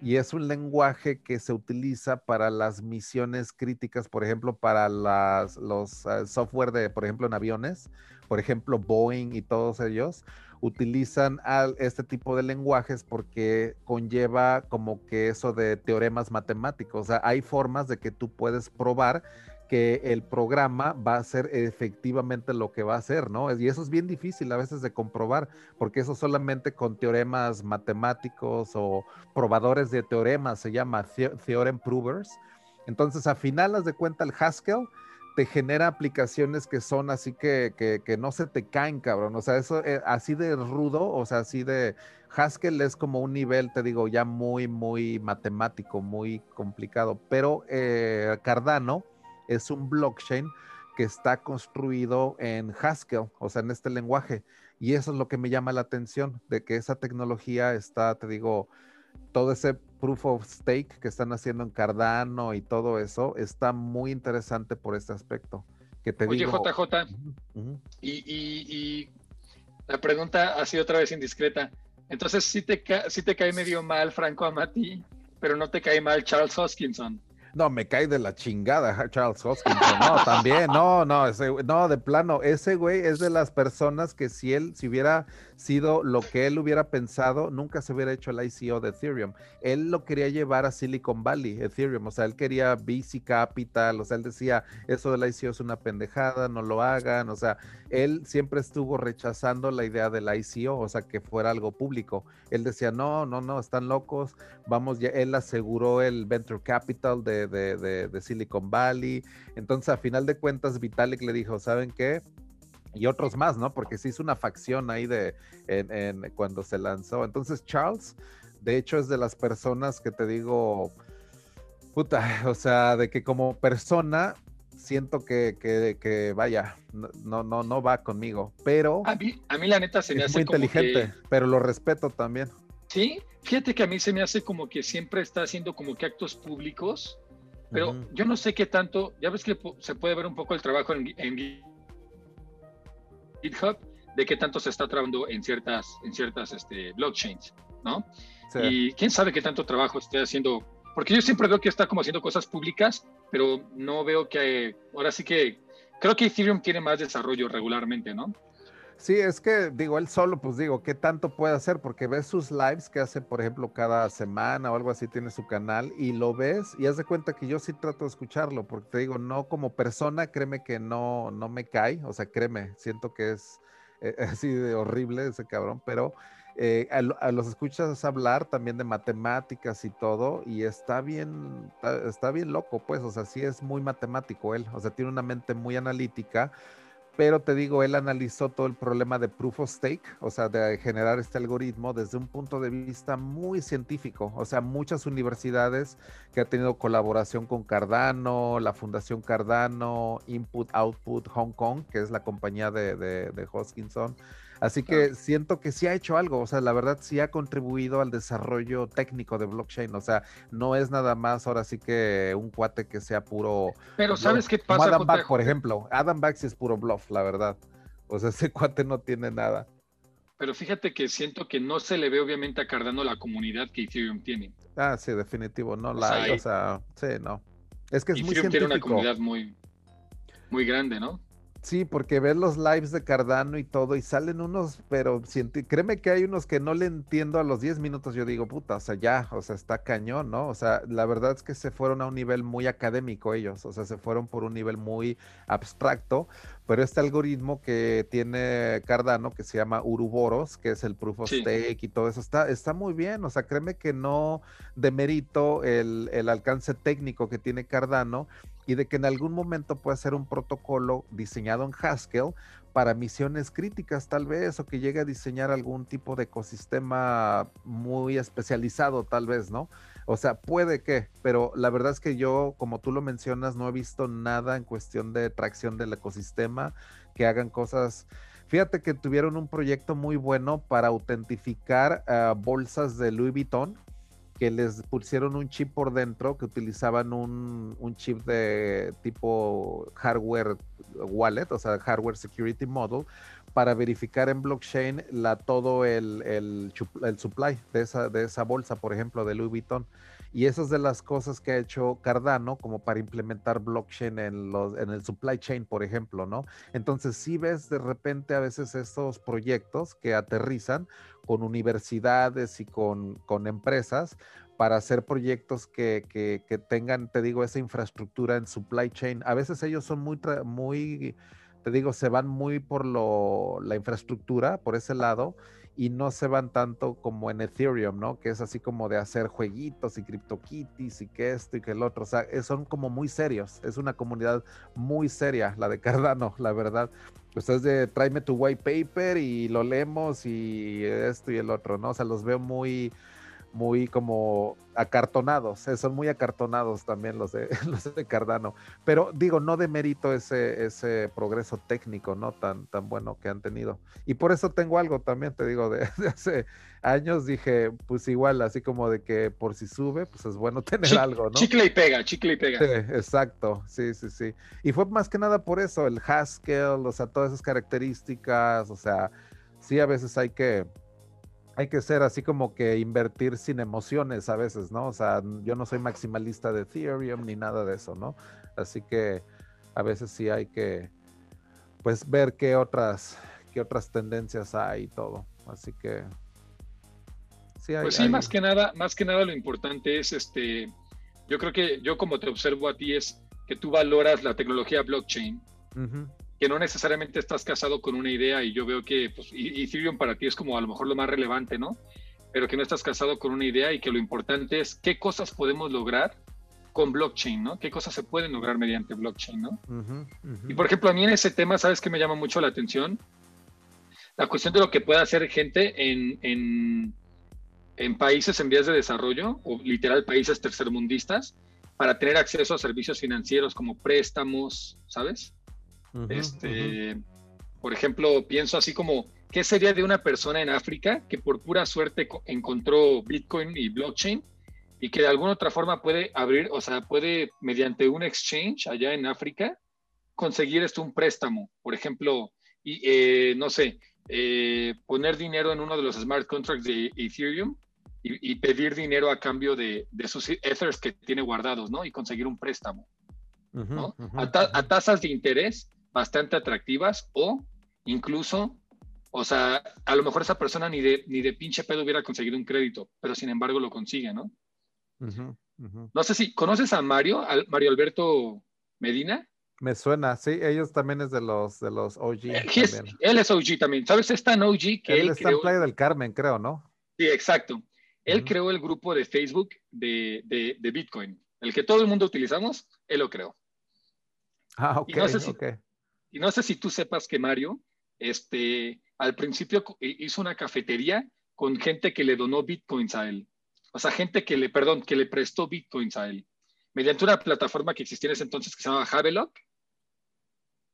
y es un lenguaje que se utiliza para las misiones críticas, por ejemplo, para los eh, software de, por ejemplo, en aviones, por ejemplo, Boeing y todos ellos utilizan este tipo de lenguajes porque conlleva como que eso de teoremas matemáticos. O sea, hay formas de que tú puedes probar que el programa va a ser efectivamente lo que va a hacer, ¿no? Y eso es bien difícil a veces de comprobar, porque eso solamente con teoremas matemáticos o probadores de teoremas se llama theorem provers. Entonces, a finales de cuenta, el Haskell te genera aplicaciones que son así que, que, no se te caen, cabrón. O sea, eso eh, así de rudo, o sea, así de Haskell es como un nivel, te digo, ya muy, muy matemático, muy complicado. Pero eh, Cardano es un blockchain que está construido en Haskell, o sea, en este lenguaje. Y eso es lo que me llama la atención, de que esa tecnología está, te digo, todo ese proof of stake que están haciendo en Cardano y todo eso está muy interesante por este aspecto. Que te Oye, JJ, y, la pregunta ha sido otra vez indiscreta. Entonces, sí te, sí te cae medio mal Franco Amati, pero no te cae mal Charles Hoskinson. No, me cae de la chingada Charles Hoskinson. No, también, no, no, ese, no, de plano, ese güey es de las personas que si él, si hubiera sido lo que él hubiera pensado, nunca se hubiera hecho el ICO de Ethereum. Él lo quería llevar a Silicon Valley, Ethereum, o sea, él quería VC Capital, o sea, él decía, eso del ICO es una pendejada, no lo hagan, o sea, él siempre estuvo rechazando la idea del ICO, o sea, que fuera algo público. Él decía, no, no, no, están locos, vamos, ya, él aseguró el Venture Capital de, de, de Silicon Valley, entonces a final de cuentas Vitalik le dijo, ¿saben qué? y otros más, ¿no? Porque se hizo una facción ahí de en, cuando se lanzó. Entonces Charles, de hecho, es de las personas que te digo, puta, *laughs* o sea, de que como persona siento que, que, vaya, no, no, no va conmigo, pero a mí, a mí la neta se me hace muy inteligente, pero lo respeto también. Sí, fíjate que a mí se me hace como que siempre está haciendo como que actos públicos, pero yo no sé qué tanto, ya ves que se puede ver un poco el trabajo en, en GitHub de qué tanto se está trabajando en ciertas, en ciertas este, blockchains, ¿no? Y quién sabe qué tanto trabajo esté haciendo, porque yo siempre veo que está como haciendo cosas públicas, pero no veo que, ahora sí que, creo que Ethereum tiene más desarrollo regularmente, ¿no? Sí, es que digo, él solo, pues digo, ¿qué tanto puede hacer? Porque ves sus lives que hace, por ejemplo, cada semana o algo así, tiene su canal y lo ves y haz de cuenta que yo sí trato de escucharlo, porque te digo, no como persona, créeme que no, no me cae, o sea, créeme, siento que es eh, *laughs* así de horrible ese cabrón, pero eh, a, los escuchas hablar también de matemáticas y todo, y está bien, está bien loco, pues, o sea, sí es muy matemático él, o sea, tiene una mente muy analítica pero te digo, él analizó todo el problema de proof of stake, o sea, de generar este algoritmo desde un punto de vista muy científico, o sea, muchas universidades que ha tenido colaboración con Cardano, la Fundación Cardano, Input Output Hong Kong, que es la compañía de, de, de Hoskinson, Así que siento que sí ha hecho algo, o sea, la verdad sí ha contribuido al desarrollo técnico de blockchain, o sea, no es nada más ahora sí que un cuate que sea puro... Pero ¿sabes qué pasa? Adam Back, por ejemplo, Adam Back sí es puro bluff, la verdad. O sea, *laughs* ese cuate no tiene nada. Pero fíjate que siento que no se le ve obviamente a Cardano la comunidad que Ethereum tiene. Ah, sí, definitivo, no la, o sea, sí, no. Es que es muy científico. tiene una comunidad muy, muy grande, ¿no? Sí, porque ves los lives de Cardano y todo, y salen unos, pero créeme que hay unos que no le entiendo a los 10 minutos. Yo digo, puta, o sea, ya, o sea, está cañón, ¿no? O sea, la verdad es que se fueron a un nivel muy académico ellos, o sea, se fueron por un nivel muy abstracto, pero este algoritmo que tiene Cardano, que se llama Uruboros, que es el proof of stake y todo eso, está, está muy bien, o sea, créeme que no demerito el, el alcance técnico que tiene Cardano y de que en algún momento pueda ser un protocolo diseñado en Haskell para misiones críticas tal vez o que llegue a diseñar algún tipo de ecosistema muy especializado tal vez, ¿no? O sea, puede que, pero la verdad es que yo, como tú lo mencionas, no he visto nada en cuestión de tracción del ecosistema, que hagan cosas... Fíjate que tuvieron un proyecto muy bueno para autentificar ah, bolsas de Louis Vuitton que les pusieron un chip por dentro, que utilizaban un, chip de tipo hardware wallet, o sea, hardware security model, para verificar en blockchain la, todo el, el, el supply de esa, de esa bolsa, por ejemplo, de Louis Vuitton. Y esas es de las cosas que ha hecho Cardano como para implementar blockchain en, los, en el supply chain, por ejemplo, ¿no? Entonces, si ves de repente a veces estos proyectos que aterrizan con universidades y con, con empresas para hacer proyectos que, que, que, tengan, te digo, esa infraestructura en supply chain. A veces ellos son muy, muy te digo, se van muy por lo, la infraestructura, por ese lado, y no se van tanto como en Ethereum, ¿no? Que es así como de hacer jueguitos y CryptoKitties y que esto y que el otro. O sea, son como muy serios. Es una comunidad muy seria, la de Cardano, la verdad. Pues es de tráeme tu white paper y lo leemos y esto y el otro, ¿no? O sea, los veo muy muy como acartonados, eh, son muy acartonados también los de, *laughs* los de Cardano, pero digo, no de mérito ese, ese progreso técnico, ¿no? Tan, tan bueno que han tenido. Y por eso tengo algo también, te digo, de, *laughs* hace años dije, pues igual, así como de que por si sube, pues es bueno *laughs* tener algo, ¿no? Chicle y pega, chicle y pega. Sí, exacto, sí, sí, sí. Y fue más que nada por eso, el Haskell, o sea, todas esas características, o sea, sí a veces hay que hay que ser así como que invertir sin emociones a veces, ¿no? O sea, yo no soy maximalista de Ethereum ni nada de eso, ¿no? Así que a veces sí hay que, pues, ver qué otras, qué otras tendencias hay y todo. Así que sí hay, Pues sí, más que nada, más que nada lo importante es este, yo creo que yo como te observo a ti es que tú valoras la tecnología blockchain que no necesariamente estás casado con una idea y yo veo que pues, Ethereum para ti es como a lo mejor lo más relevante, ¿no? Pero que no estás casado con una idea y que lo importante es qué cosas podemos lograr con blockchain, ¿no? ¿Qué cosas se pueden lograr mediante blockchain, ¿no? Y por ejemplo, a mí en ese tema, ¿sabes qué me llama mucho la atención? La cuestión de lo que puede hacer gente en, en, en países en vías de desarrollo o literal países tercermundistas para tener acceso a servicios financieros como préstamos, ¿sabes? Este, Por ejemplo, pienso así como, ¿qué sería de una persona en África que por pura suerte encontró Bitcoin y blockchain y que de alguna otra forma puede abrir, o sea, puede mediante un exchange allá en África conseguir esto un préstamo? Por ejemplo, y, eh, no sé, eh, poner dinero en uno de los smart contracts de Ethereum y, pedir dinero a cambio de, sus ethers que tiene guardados, ¿no? Y conseguir un préstamo, ¿no? a, tasas de interés bastante atractivas o incluso, o sea, a lo mejor esa persona ni de, ni de pinche pedo hubiera conseguido un crédito, pero sin embargo lo consigue, ¿no? No sé si, ¿conoces a Mario, Mario Alberto Medina? Me suena, sí, ellos también es de los, de los OG. Eh, él es OG también, ¿sabes? Es tan OG que él, él está en Playa del Carmen, creo, ¿no? Sí, exacto. Él creó el grupo de Facebook de, de, Bitcoin. El que todo el mundo utilizamos, él lo creó. Ah, ok, no sé si, y no sé si tú sepas que Mario, este, al principio hizo una cafetería con gente que le donó bitcoins a él. O sea, gente que le, perdón, que le prestó bitcoins a él. Mediante una plataforma que existía en ese entonces que se llamaba Havelock.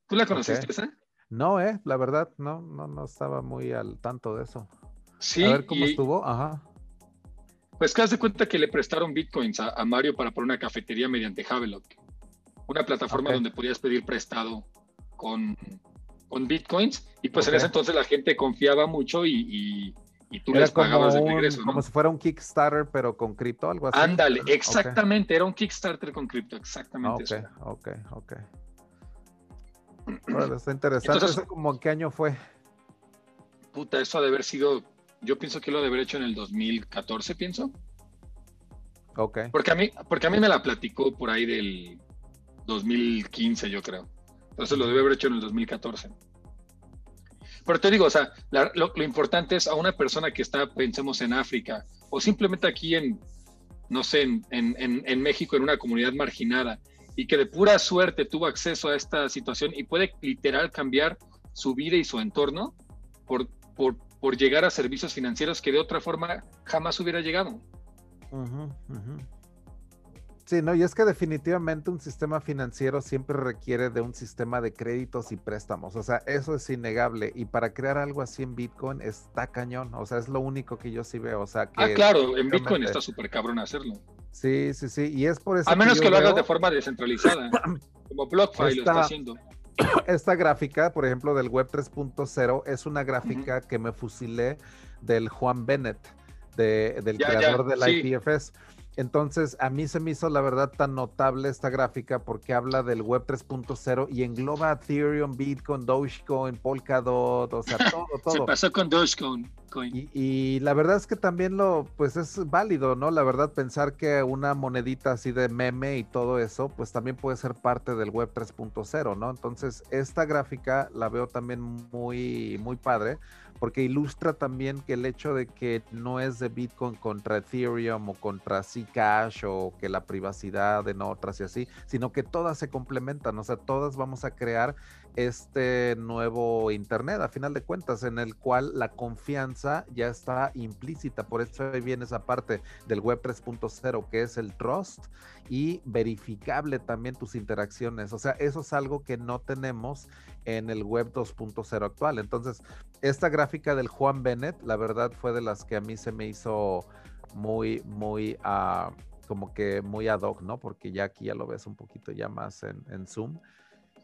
¿Tú la conociste esa? No, eh, la verdad, no, no, no estaba muy al tanto de eso. Sí. A ver cómo estuvo, ajá. Pues que haz de cuenta que le prestaron bitcoins a, Mario para poner una cafetería mediante Havelock. Una plataforma donde podías pedir prestado con, con bitcoins y pues en ese entonces la gente confiaba mucho y, y, tú les pagabas de regreso. Como si fuera un Kickstarter pero con cripto, algo así. Ándale, exactamente, era un Kickstarter con cripto, exactamente. Ok, ok, ok. está interesante. ¿Eso como qué año fue? Puta, eso ha de haber sido, yo pienso que lo ha de haber hecho en el 2014, pienso. Ok. Porque a mí, porque a mí me la platicó por ahí del 2015, yo creo. Entonces lo debe haber hecho en el 2014. Pero te digo, o sea, lo, importante es a una persona que está, pensemos en África, o simplemente aquí en, no sé, en, en, México, en una comunidad marginada, y que de pura suerte tuvo acceso a esta situación y puede literal cambiar su vida y su entorno por, por, por llegar a servicios financieros que de otra forma jamás hubiera llegado. Sí, no, y es que definitivamente un sistema financiero siempre requiere de un sistema de créditos y préstamos. O sea, eso es innegable. Y para crear algo así en Bitcoin está cañón. O sea, es lo único que yo sí veo. O sea, ah, claro, en Bitcoin está súper cabrón hacerlo. Sí, sí, sí. Y es por eso. A menos que, lo hagas de forma descentralizada. *coughs* como BlockFi lo está haciendo. Esta gráfica, por ejemplo, del Web 3.0, es una gráfica que me fusilé del Juan Bennett, de, del creador del IPFS. Entonces, a mí se me hizo la verdad tan notable esta gráfica porque habla del Web 3.0 y engloba Ethereum, Bitcoin, Dogecoin, Polkadot, o sea, todo, *laughs* todo. Se pasó con Dogecoin. Bitcoin. Y, la verdad es que también lo, pues es válido, ¿no? La verdad, pensar que una monedita así de meme y todo eso, pues también puede ser parte del web 3.0, ¿no? Entonces, esta gráfica la veo también muy, muy padre porque ilustra también que el hecho de que no es de Bitcoin contra Ethereum o contra Zcash o que la privacidad en otras y así, sino que todas se complementan, o sea, todas vamos a crear este nuevo Internet, a final de cuentas, en el cual la confianza ya está implícita. Por eso viene esa parte del Web 3.0, que es el trust y verificable también tus interacciones. O sea, eso es algo que no tenemos en el Web 2.0 actual. Entonces, esta gráfica del Juan Bennett, la verdad fue de las que a mí se me hizo muy, muy... Uh, como que muy ad hoc, ¿no? Porque ya aquí ya lo ves un poquito ya más en, en Zoom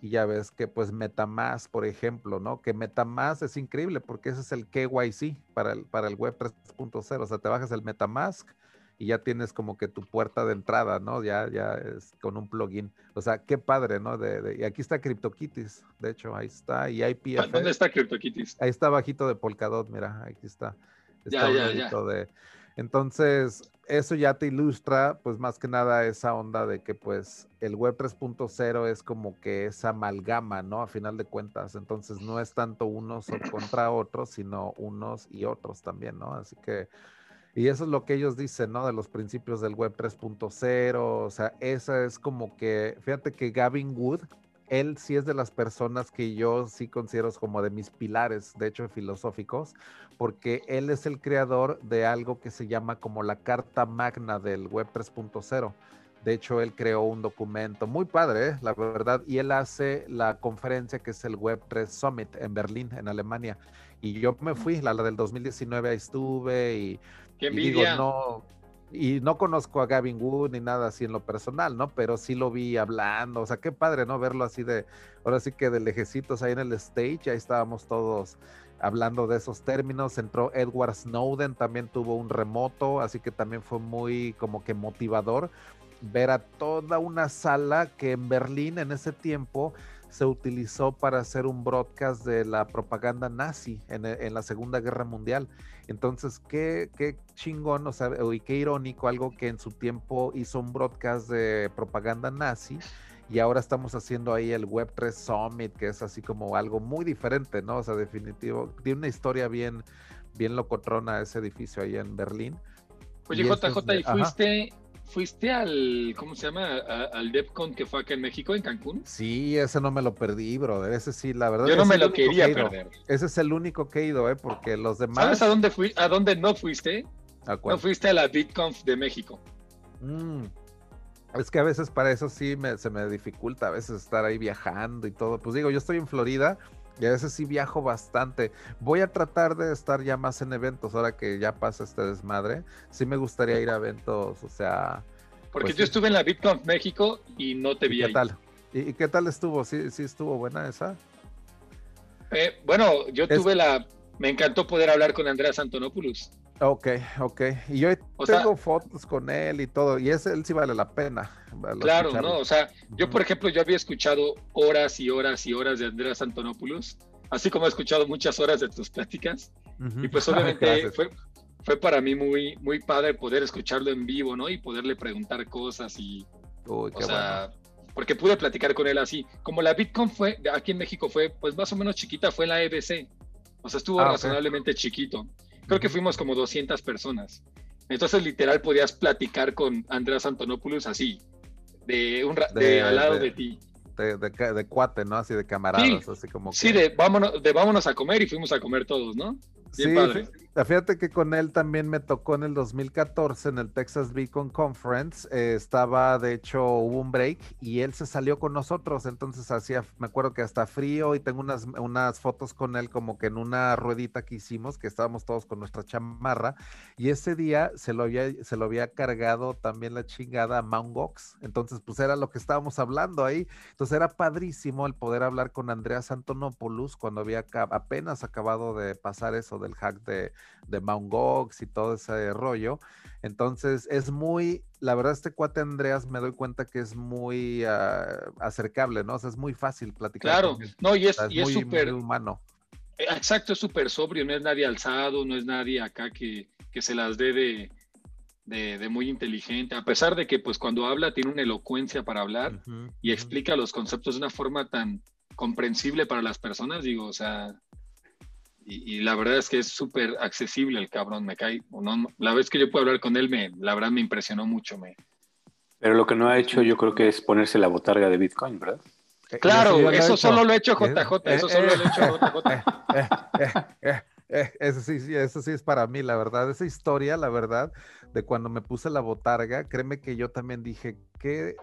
y ya ves que pues MetaMask, por ejemplo, ¿no? Que MetaMask es increíble porque ese es el KYC para el, para el web 3.0, o sea, te bajas el MetaMask y ya tienes como que tu puerta de entrada, ¿no? Ya, ya es con un plugin. O sea, qué padre, ¿no? De, y aquí está CryptoKitties, de hecho, ahí está, y IPF. ¿Dónde está CryptoKitties? Ahí está bajito de Polkadot, mira, aquí está. Está ya, ya, ya. De, entonces, eso ya te ilustra, pues más que nada esa onda de que pues el web 3.0 es como que esa amalgama, ¿no? A final de cuentas, entonces no es tanto unos contra otros, sino unos y otros también, ¿no? Así que, y eso es lo que ellos dicen, ¿no? De los principios del web 3.0, o sea, esa es como que, fíjate que Gavin Wood, él sí es de las personas que yo sí considero como de mis pilares, de hecho, filosóficos, porque él es el creador de algo que se llama como la carta magna del web 3.0. De hecho, él creó un documento muy padre, ¿eh? la verdad, y él hace la conferencia que es el Web 3 Summit en Berlín, en Alemania. Y yo me fui, la, la del 2019, ahí estuve y, y digo, no, y no conozco a Gavin Wood ni nada así en lo personal, ¿no? Pero sí lo vi hablando, o sea, qué padre, ¿no? Verlo así de, ahora sí que de lejecitos ahí en el stage, ahí estábamos todos hablando de esos términos, entró Edward Snowden, también tuvo un remoto, así que también fue muy como que motivador ver a toda una sala que en Berlín en ese tiempo se utilizó para hacer un broadcast de la propaganda nazi en, en la Segunda Guerra Mundial. Entonces, qué, qué chingón, o sea, y qué irónico, algo que en su tiempo hizo un broadcast de propaganda nazi y ahora estamos haciendo ahí el Web3 Summit, que es así como algo muy diferente, ¿no? O sea, definitivo, tiene una historia bien, bien locotrona ese edificio ahí en Berlín. Oye, JJ, ¿y fuiste, ¿Fuiste al, ¿cómo se llama? al DEPCON que fue acá en México, en Cancún? Sí, ese no me lo perdí, brother. Ese sí, la verdad. Yo no me lo quería perder. Ese es el único que he ido, ¿eh? Porque los demás. ¿Sabes a dónde, fui, a dónde no fuiste? ¿A cuál? No fuiste a la BitConf de México. Mm. Es que a veces para eso sí me, se me dificulta, a veces estar ahí viajando y todo. Pues digo, yo estoy en Florida y a veces sí viajo bastante. Voy a tratar de estar ya más en eventos ahora que ya pasa este desmadre. Sí me gustaría ir a eventos, o sea... Porque pues yo estuve en la BitConf México y no te vi ¿Qué tal? ¿Y, qué tal estuvo? ¿Sí, sí estuvo buena esa? Eh, bueno, yo tuve la... Me encantó poder hablar con Andreas Antonopoulos. Ok, ok. Y yo tengo fotos con él y todo, y ese él sí vale la pena. claro, ¿no? O sea, yo por ejemplo, yo había escuchado horas y horas y horas de Andrés Antonopoulos, así como he escuchado muchas horas de tus pláticas, y pues *laughs* obviamente fue, fue para mí muy, muy padre poder escucharlo en vivo, ¿no? Y poderle preguntar cosas y... o sea, porque pude platicar con él así. Como la Bitcoin fue, aquí en México fue, pues más o menos chiquita, fue la EBC. O sea, estuvo ah, razonablemente chiquito creo que fuimos como 200 personas. Entonces, literal, podías platicar con Andrés Antonopoulos así, de, un de, al lado de, ti. De, de, cuate, ¿no? Así de camaradas, así como. Sí, de vámonos, de vámonos a comer y fuimos a comer todos, ¿no? sí, Fíjate que con él también me tocó en el 2014 en el Texas Beacon Conference. Eh, estaba, de hecho, hubo un break y él se salió con nosotros. Entonces hacía, me acuerdo que hasta frío y tengo unas, unas fotos con él como que en una ruedita que hicimos, que estábamos todos con nuestra chamarra. Y ese día se lo había, se lo había cargado también la chingada a Mount Gox. Entonces, pues era lo que estábamos hablando ahí. Entonces era padrísimo el poder hablar con Andreas Antonopoulos cuando había apenas acabado de pasar eso del hack de, de Mount Gox y todo ese rollo. Entonces es muy, la verdad este cuate Andreas me doy cuenta que es muy uh, acercable, ¿no? O sea, es muy fácil platicar. Claro, no, y es súper humano. Eh, exacto, es súper sobrio, no es nadie alzado, no es nadie acá que, se las dé de, de, muy inteligente, a pesar de que pues cuando habla tiene una elocuencia para hablar y explica los conceptos de una forma tan comprensible para las personas, digo, o sea, y, la verdad es que es súper accesible el cabrón, me cae, la vez que yo puedo hablar con él, me, la verdad me impresionó mucho, me... Pero lo que no ha hecho yo creo que es ponerse la botarga de Bitcoin, ¿verdad? Eh, claro, eso solo lo ha hecho JJ, eso solo lo ha hecho JJ. Eso sí, sí, eso sí es para mí, la verdad. Esa historia, la verdad, de cuando me puse la botarga, créeme que yo también dije, ¿qué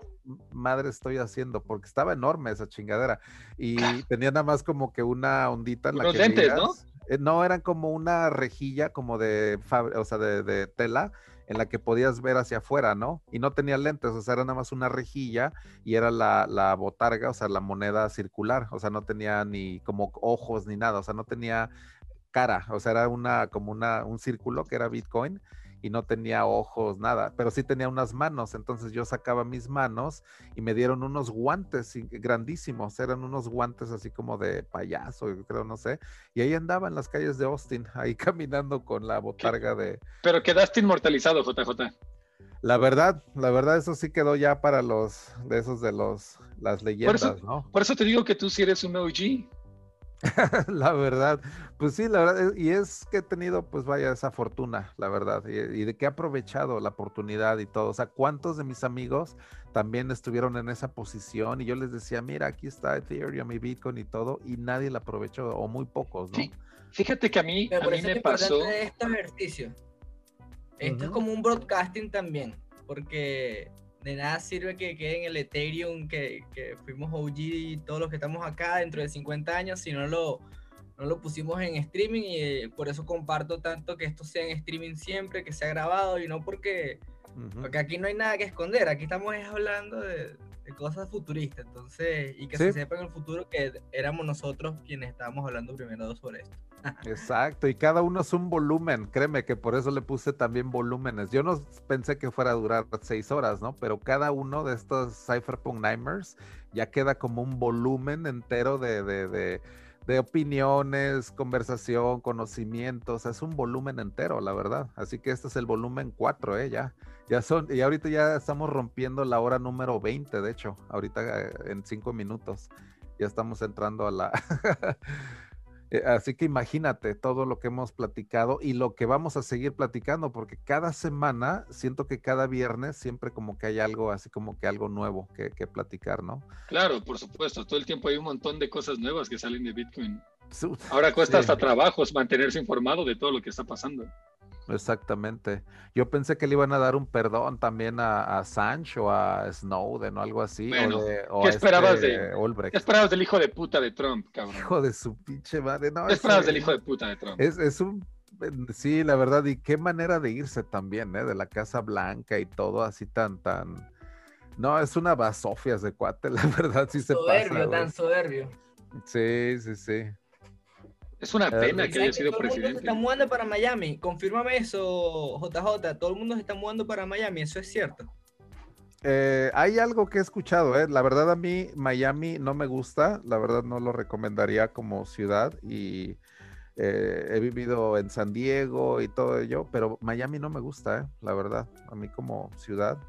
madre estoy haciendo? Porque estaba enorme esa chingadera. Y tenía nada más como que una ondita en la que. lentes, ¿no? Eh, no, eran como una rejilla, como de, o sea, de, de tela en la que podías ver hacia afuera, ¿no? Y no tenía lentes, o sea, era nada más una rejilla y era la, la, botarga, o sea, la moneda circular, o sea, no tenía ni como ojos ni nada, o sea, no tenía cara, o sea, era una como una, un círculo que era Bitcoin y no tenía ojos, nada, pero sí tenía unas manos, entonces yo sacaba mis manos y me dieron unos guantes grandísimos, eran unos guantes así como de payaso, creo, no sé, y ahí andaba en las calles de Austin, *laughs* ahí caminando con la botarga de... Pero quedaste inmortalizado, JJ. La verdad, la verdad, eso sí quedó ya para los, de esos de los, las leyendas, ¿no? Por eso te digo que tú sí eres un OG. *laughs* la verdad, pues sí, la verdad, y es que he tenido, pues vaya, esa fortuna, la verdad, y, de que he aprovechado la oportunidad y todo. O sea, ¿cuántos de mis amigos también estuvieron en esa posición? Y yo les decía, mira, aquí está Ethereum y Bitcoin y todo, y nadie la aprovechó, o muy pocos, ¿no? Sí, fíjate que a mí, a mí me pasó. Este ejercicio. Esto es como un broadcasting también, porque de nada sirve que quede en el Ethereum, que, que, fuimos OG y todos los que estamos acá dentro de 50 años, si no lo, no lo pusimos en streaming y eh, por eso comparto tanto que esto sea en streaming siempre, que sea grabado y no porque, porque aquí no hay nada que esconder, aquí estamos hablando de cosas futuristas, entonces, y que se sepa en el futuro que éramos nosotros quienes estábamos hablando primero sobre esto. *laughs* Exacto, y cada uno es un volumen, créeme que por eso le puse también volúmenes. Yo no pensé que fuera a durar seis horas, ¿no? Pero cada uno de estos Cypherpunk Nightmares ya queda como un volumen entero de, de, de, opiniones, conversación, conocimientos, es un volumen entero, la verdad. Así que este es el volumen 4, ¿eh? Ya, ya son, y ahorita ya estamos rompiendo la hora número 20, de hecho, ahorita eh, en cinco minutos ya estamos entrando a la... *laughs* Eh, así que imagínate todo lo que hemos platicado y lo que vamos a seguir platicando, porque cada semana siento que cada viernes siempre como que hay algo, así como que algo nuevo que, que platicar, ¿no? Claro, por supuesto, todo el tiempo hay un montón de cosas nuevas que salen de Bitcoin. Ahora cuesta hasta trabajos mantenerse informado de todo lo que está pasando. Exactamente. Yo pensé que le iban a dar un perdón también a, a Sancho o a Snowden o algo así. o ¿qué, esperabas este de, ¿Qué esperabas del hijo de puta de Trump, cabrón? Hijo de su pinche madre. No, ¿Qué esperabas del hijo de puta de Trump? Es, es, un. Sí, la verdad. Y qué manera de irse también, ¿eh? De la Casa Blanca y todo así tan, tan. No, es una basofia de cuate, *laughs* la verdad, sí se pasa. Soberbio, tan soberbio. Sí, sí, sí. Es una pena que haya sido todo presidente. El mundo se está mudando para Miami. Confírmame eso, JJ. Todo el mundo se está mudando para Miami. Eso es cierto. Eh, hay algo que he escuchado, ¿eh? la verdad a mí Miami no me gusta, la verdad no lo recomendaría como ciudad y eh, he vivido en San Diego y todo ello, pero Miami no me gusta, ¿eh? la verdad, a mí como ciudad.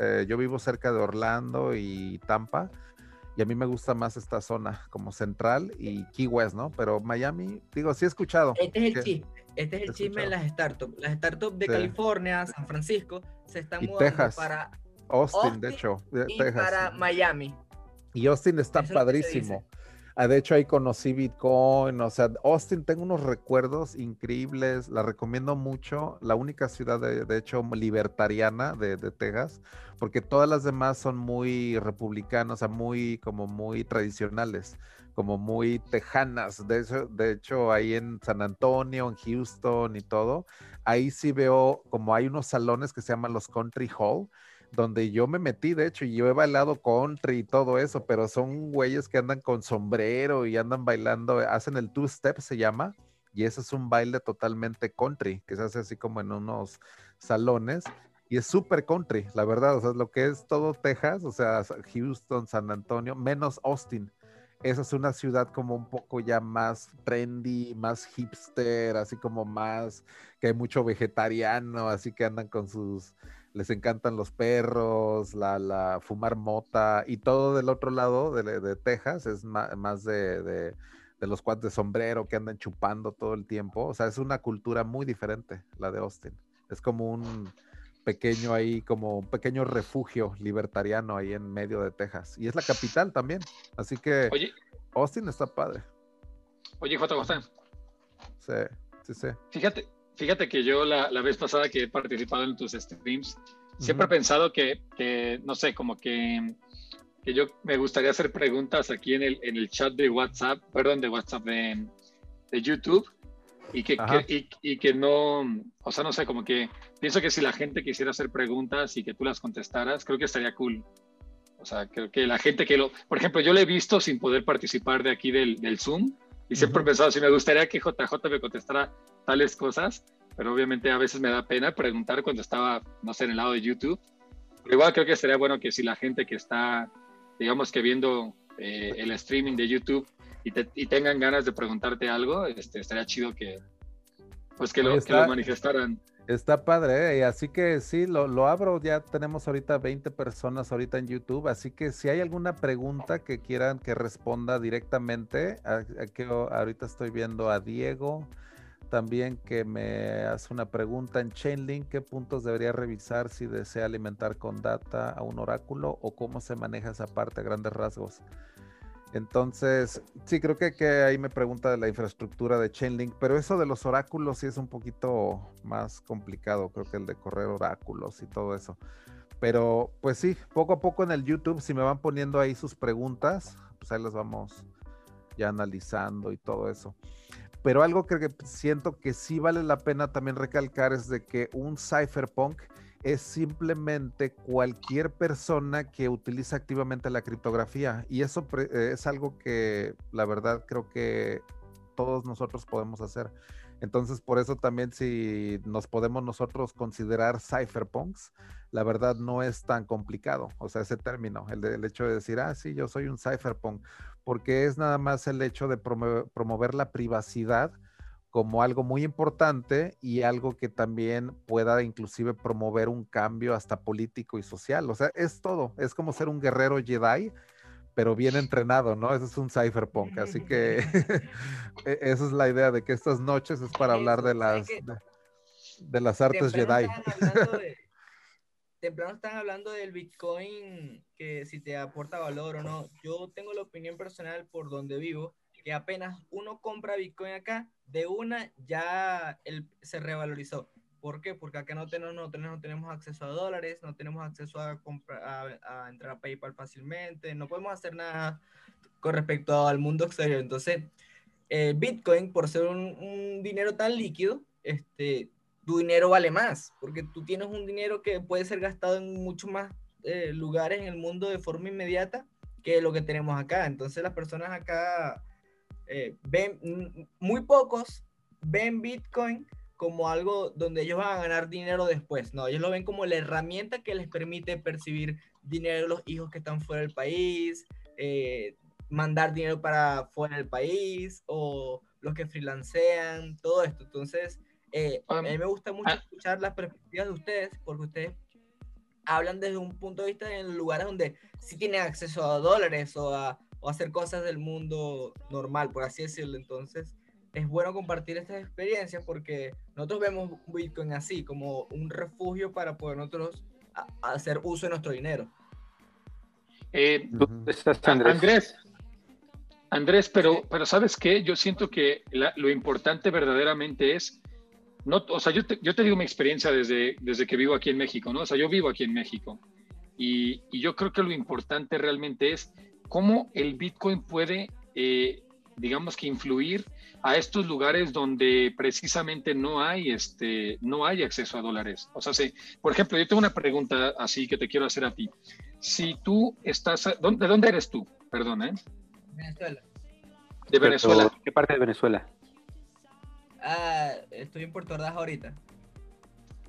Eh, yo vivo cerca de Orlando y Tampa y a mí me gusta más esta zona como central y Key West, ¿no? Pero Miami, digo, sí he escuchado. Este es el chisme, este es el chisme en las startups. Las startups de California, San Francisco, se están mudando para Austin, de hecho, y para Miami. Y Austin está padrísimo. Ah, de hecho, ahí conocí Bitcoin, o sea, Austin tengo unos recuerdos increíbles, la recomiendo mucho, la única ciudad, de, hecho, libertariana de, Texas, porque todas las demás son muy republicanas, o sea, muy, como muy tradicionales, como muy tejanas. De hecho, de hecho, ahí en San Antonio, en Houston y todo, ahí sí veo como hay unos salones que se llaman los Country Hall, donde yo me metí, de hecho, y yo he bailado country y todo eso, pero son güeyes que andan con sombrero y andan bailando, hacen el two-step, se llama, y ese es un baile totalmente country, que se hace así como en unos salones, y es súper country, la verdad, o sea, lo que es todo Texas, o sea, Houston, San Antonio, menos Austin. esa es una ciudad como un poco ya más trendy, más hipster, así como más que hay mucho vegetariano, así que andan con sus, les encantan los perros, la, la fumar mota y todo del otro lado de, Texas es más, de, de, de, los cuates de sombrero que andan chupando todo el tiempo. O sea, es una cultura muy diferente la de Austin. Es como un pequeño ahí, como un pequeño refugio libertariano ahí en medio de Texas. Y es la capital también. Así que Austin está padre. Oye, J. Sí, sí, sí. Fíjate, fíjate que yo la, vez pasada que he participado en tus streams, siempre he pensado que, no sé, como que, que, yo me gustaría hacer preguntas aquí en el, en el chat de WhatsApp, perdón, de WhatsApp de, de YouTube y que, y, que no, o sea, no sé, como que pienso que si la gente quisiera hacer preguntas y que tú las contestaras, creo que estaría cool. O sea, creo que la gente que lo, por ejemplo, yo lo he visto sin poder participar de aquí del, del Zoom y siempre he pensado, si me gustaría que JJ me contestara tales cosas, pero obviamente a veces me da pena preguntar cuando estaba, no sé, en el lado de YouTube. Pero igual creo que sería bueno que si la gente que está, digamos que viendo eh, el streaming de YouTube y, tengan ganas de preguntarte algo, este, estaría chido que, pues que, lo, manifestaran. Está padre, ¿eh? así que sí, lo, abro, ya tenemos ahorita 20 personas ahorita en YouTube, así que si hay alguna pregunta que quieran que responda directamente, aquí ahorita estoy viendo a Diego, también que me hace una pregunta en Chainlink, ¿qué puntos debería revisar si desea alimentar con data a un oráculo o cómo se maneja esa parte a grandes rasgos? Entonces, sí, creo que, que, ahí me pregunta de la infraestructura de Chainlink, pero eso de los oráculos sí es un poquito más complicado, creo que el de correr oráculos y todo eso. Pero pues sí, poco a poco en el YouTube, si me van poniendo ahí sus preguntas, pues ahí las vamos ya analizando y todo eso. Pero algo que siento que sí vale la pena también recalcar es de que un cypherpunk es simplemente cualquier persona que utiliza activamente la criptografía. Y eso eh, es algo que la verdad creo que todos nosotros podemos hacer. Entonces, por eso también si nos podemos nosotros considerar cypherpunks, la verdad no es tan complicado. O sea, ese término, el, el hecho de decir, ah, sí, yo soy un cypherpunk, porque es nada más el hecho de promover la privacidad como algo muy importante y algo que también pueda inclusive promover un cambio hasta político y social. O sea, es todo. Es como ser un guerrero Jedi, pero bien entrenado, ¿no? Eso es un cypherpunk. Así que *laughs* *laughs* e, esa es la idea de que estas noches es para hablar de las, de, las artes Jedi. Temprano están hablando del Bitcoin, que si te aporta valor o no. Yo tengo la opinión personal por donde vivo que apenas uno compra Bitcoin acá, de una ya se revalorizó. ¿Por qué? Porque acá no tenemos, no tenemos, no tenemos acceso a dólares, no tenemos acceso a, a, entrar a PayPal fácilmente, no podemos hacer nada con respecto al mundo exterior. Entonces, eh, Bitcoin, por ser un, dinero tan líquido, este, tu dinero vale más, porque tú tienes un dinero que puede ser gastado en muchos más eh, lugares en el mundo de forma inmediata que lo que tenemos acá. Entonces, las personas acá eh, ven, muy pocos ven Bitcoin como algo donde ellos van a ganar dinero después. No, ellos lo ven como la herramienta que les permite percibir dinero de los hijos que están fuera del país, eh, mandar dinero para fuera del país o los que freelancean, todo esto. Entonces, eh, a mí me gusta mucho ah. escuchar las perspectivas de ustedes porque ustedes hablan desde un punto de vista en lugares donde sí tienen acceso a dólares o a o hacer cosas del mundo normal, por así decirlo. Entonces, es bueno compartir estas experiencias porque nosotros vemos Bitcoin así, como un refugio para poder nosotros hacer uso de nuestro dinero. Eh, Andrés, Andrés, pero, pero ¿sabes qué? Yo siento que lo importante verdaderamente es, no, o sea, yo te, yo te digo mi experiencia desde, desde que vivo aquí en México, ¿no? O sea, yo vivo aquí en México y, y yo creo que lo importante realmente es cómo el Bitcoin puede, eh, digamos que influir a estos lugares donde precisamente no hay, este, no hay acceso a dólares. O sea, por ejemplo, yo tengo una pregunta así que te quiero hacer a ti. Si tú estás, ¿de dónde eres tú? Perdón, ¿eh? Venezuela. De Venezuela. ¿Qué parte de Venezuela? Ah, estoy en Puerto Ordaz ahorita.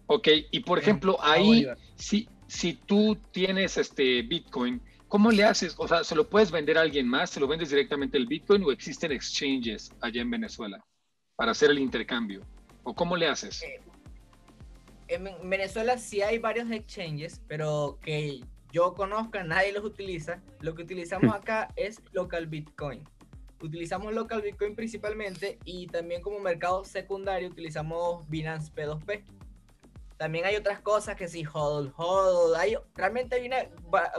Ok, y por ejemplo, ahí, si, si tú tienes este Bitcoin, ¿Cómo le haces? O sea, ¿se lo puedes vender a alguien más? ¿Se lo vendes directamente el Bitcoin o existen exchanges allá en Venezuela para hacer el intercambio? ¿O cómo le haces? Eh, en Venezuela sí hay varios exchanges, pero que yo conozca, nadie los utiliza. Lo que utilizamos *laughs* acá es local Bitcoin. Utilizamos local Bitcoin principalmente y también como mercado secundario utilizamos Binance P2P. También hay otras cosas que sí, hodl, hodl. Hay, realmente hay una,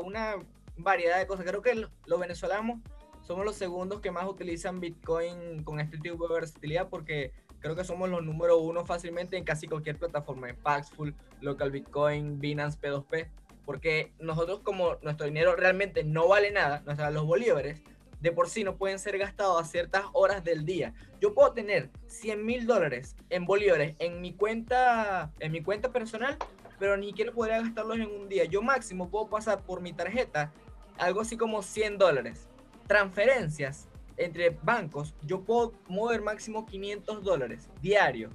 una variedad de cosas. Creo que los venezolanos somos los segundos que más utilizan Bitcoin con este tipo de versatilidad porque creo que somos los número uno fácilmente en casi cualquier plataforma, en Paxful, Local Bitcoin, Binance P2P, porque nosotros como nuestro dinero realmente no vale nada, los bolívares de por sí no pueden ser gastados a ciertas horas del día. Yo puedo tener 100 mil dólares en bolívares en mi cuenta, en mi cuenta personal, pero ni siquiera podría gastarlos en un día. Yo máximo puedo pasar por mi tarjeta algo así como 100 dólares. Transferencias entre bancos, yo puedo mover máximo 500 dólares diario.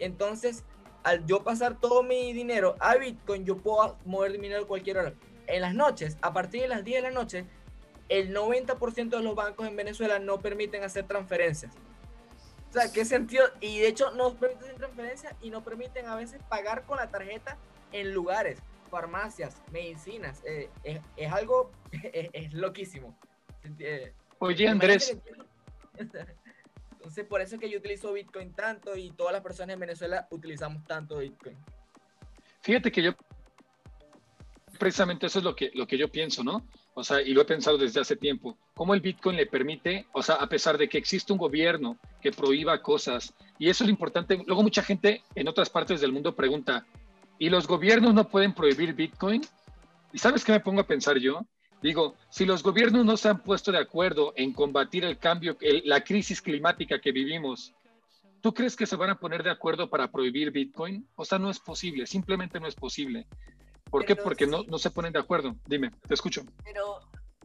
Entonces, al yo pasar todo mi dinero a Bitcoin, yo puedo mover dinero a cualquier hora. En las noches, a partir de las 10 de la noche, el 90% de los bancos en Venezuela no permiten hacer transferencias. O sea, ¿qué sentido? Y de hecho no permiten hacer transferencias y no permiten a veces pagar con la tarjeta en lugares, farmacias, medicinas. Eh, es, algo, *laughs* es, loquísimo. Eh, Oye, Andrés. *laughs* Entonces, por eso es que yo utilizo Bitcoin tanto y todas las personas en Venezuela utilizamos tanto Bitcoin. Fíjate que yo, precisamente eso es lo que, lo que yo pienso, ¿no? O sea, y lo he pensado desde hace tiempo, cómo el Bitcoin le permite, o sea, a pesar de que existe un gobierno que prohíba cosas, y eso es lo importante, luego mucha gente en otras partes del mundo pregunta, ¿y los gobiernos no pueden prohibir Bitcoin? ¿Y sabes qué me pongo a pensar yo? Digo, si los gobiernos no se han puesto de acuerdo en combatir el cambio, la crisis climática que vivimos, ¿tú crees que se van a poner de acuerdo para prohibir Bitcoin? O sea, no es posible, simplemente no es posible. ¿Por qué? Porque no, no se ponen de acuerdo. Dime, te escucho. Pero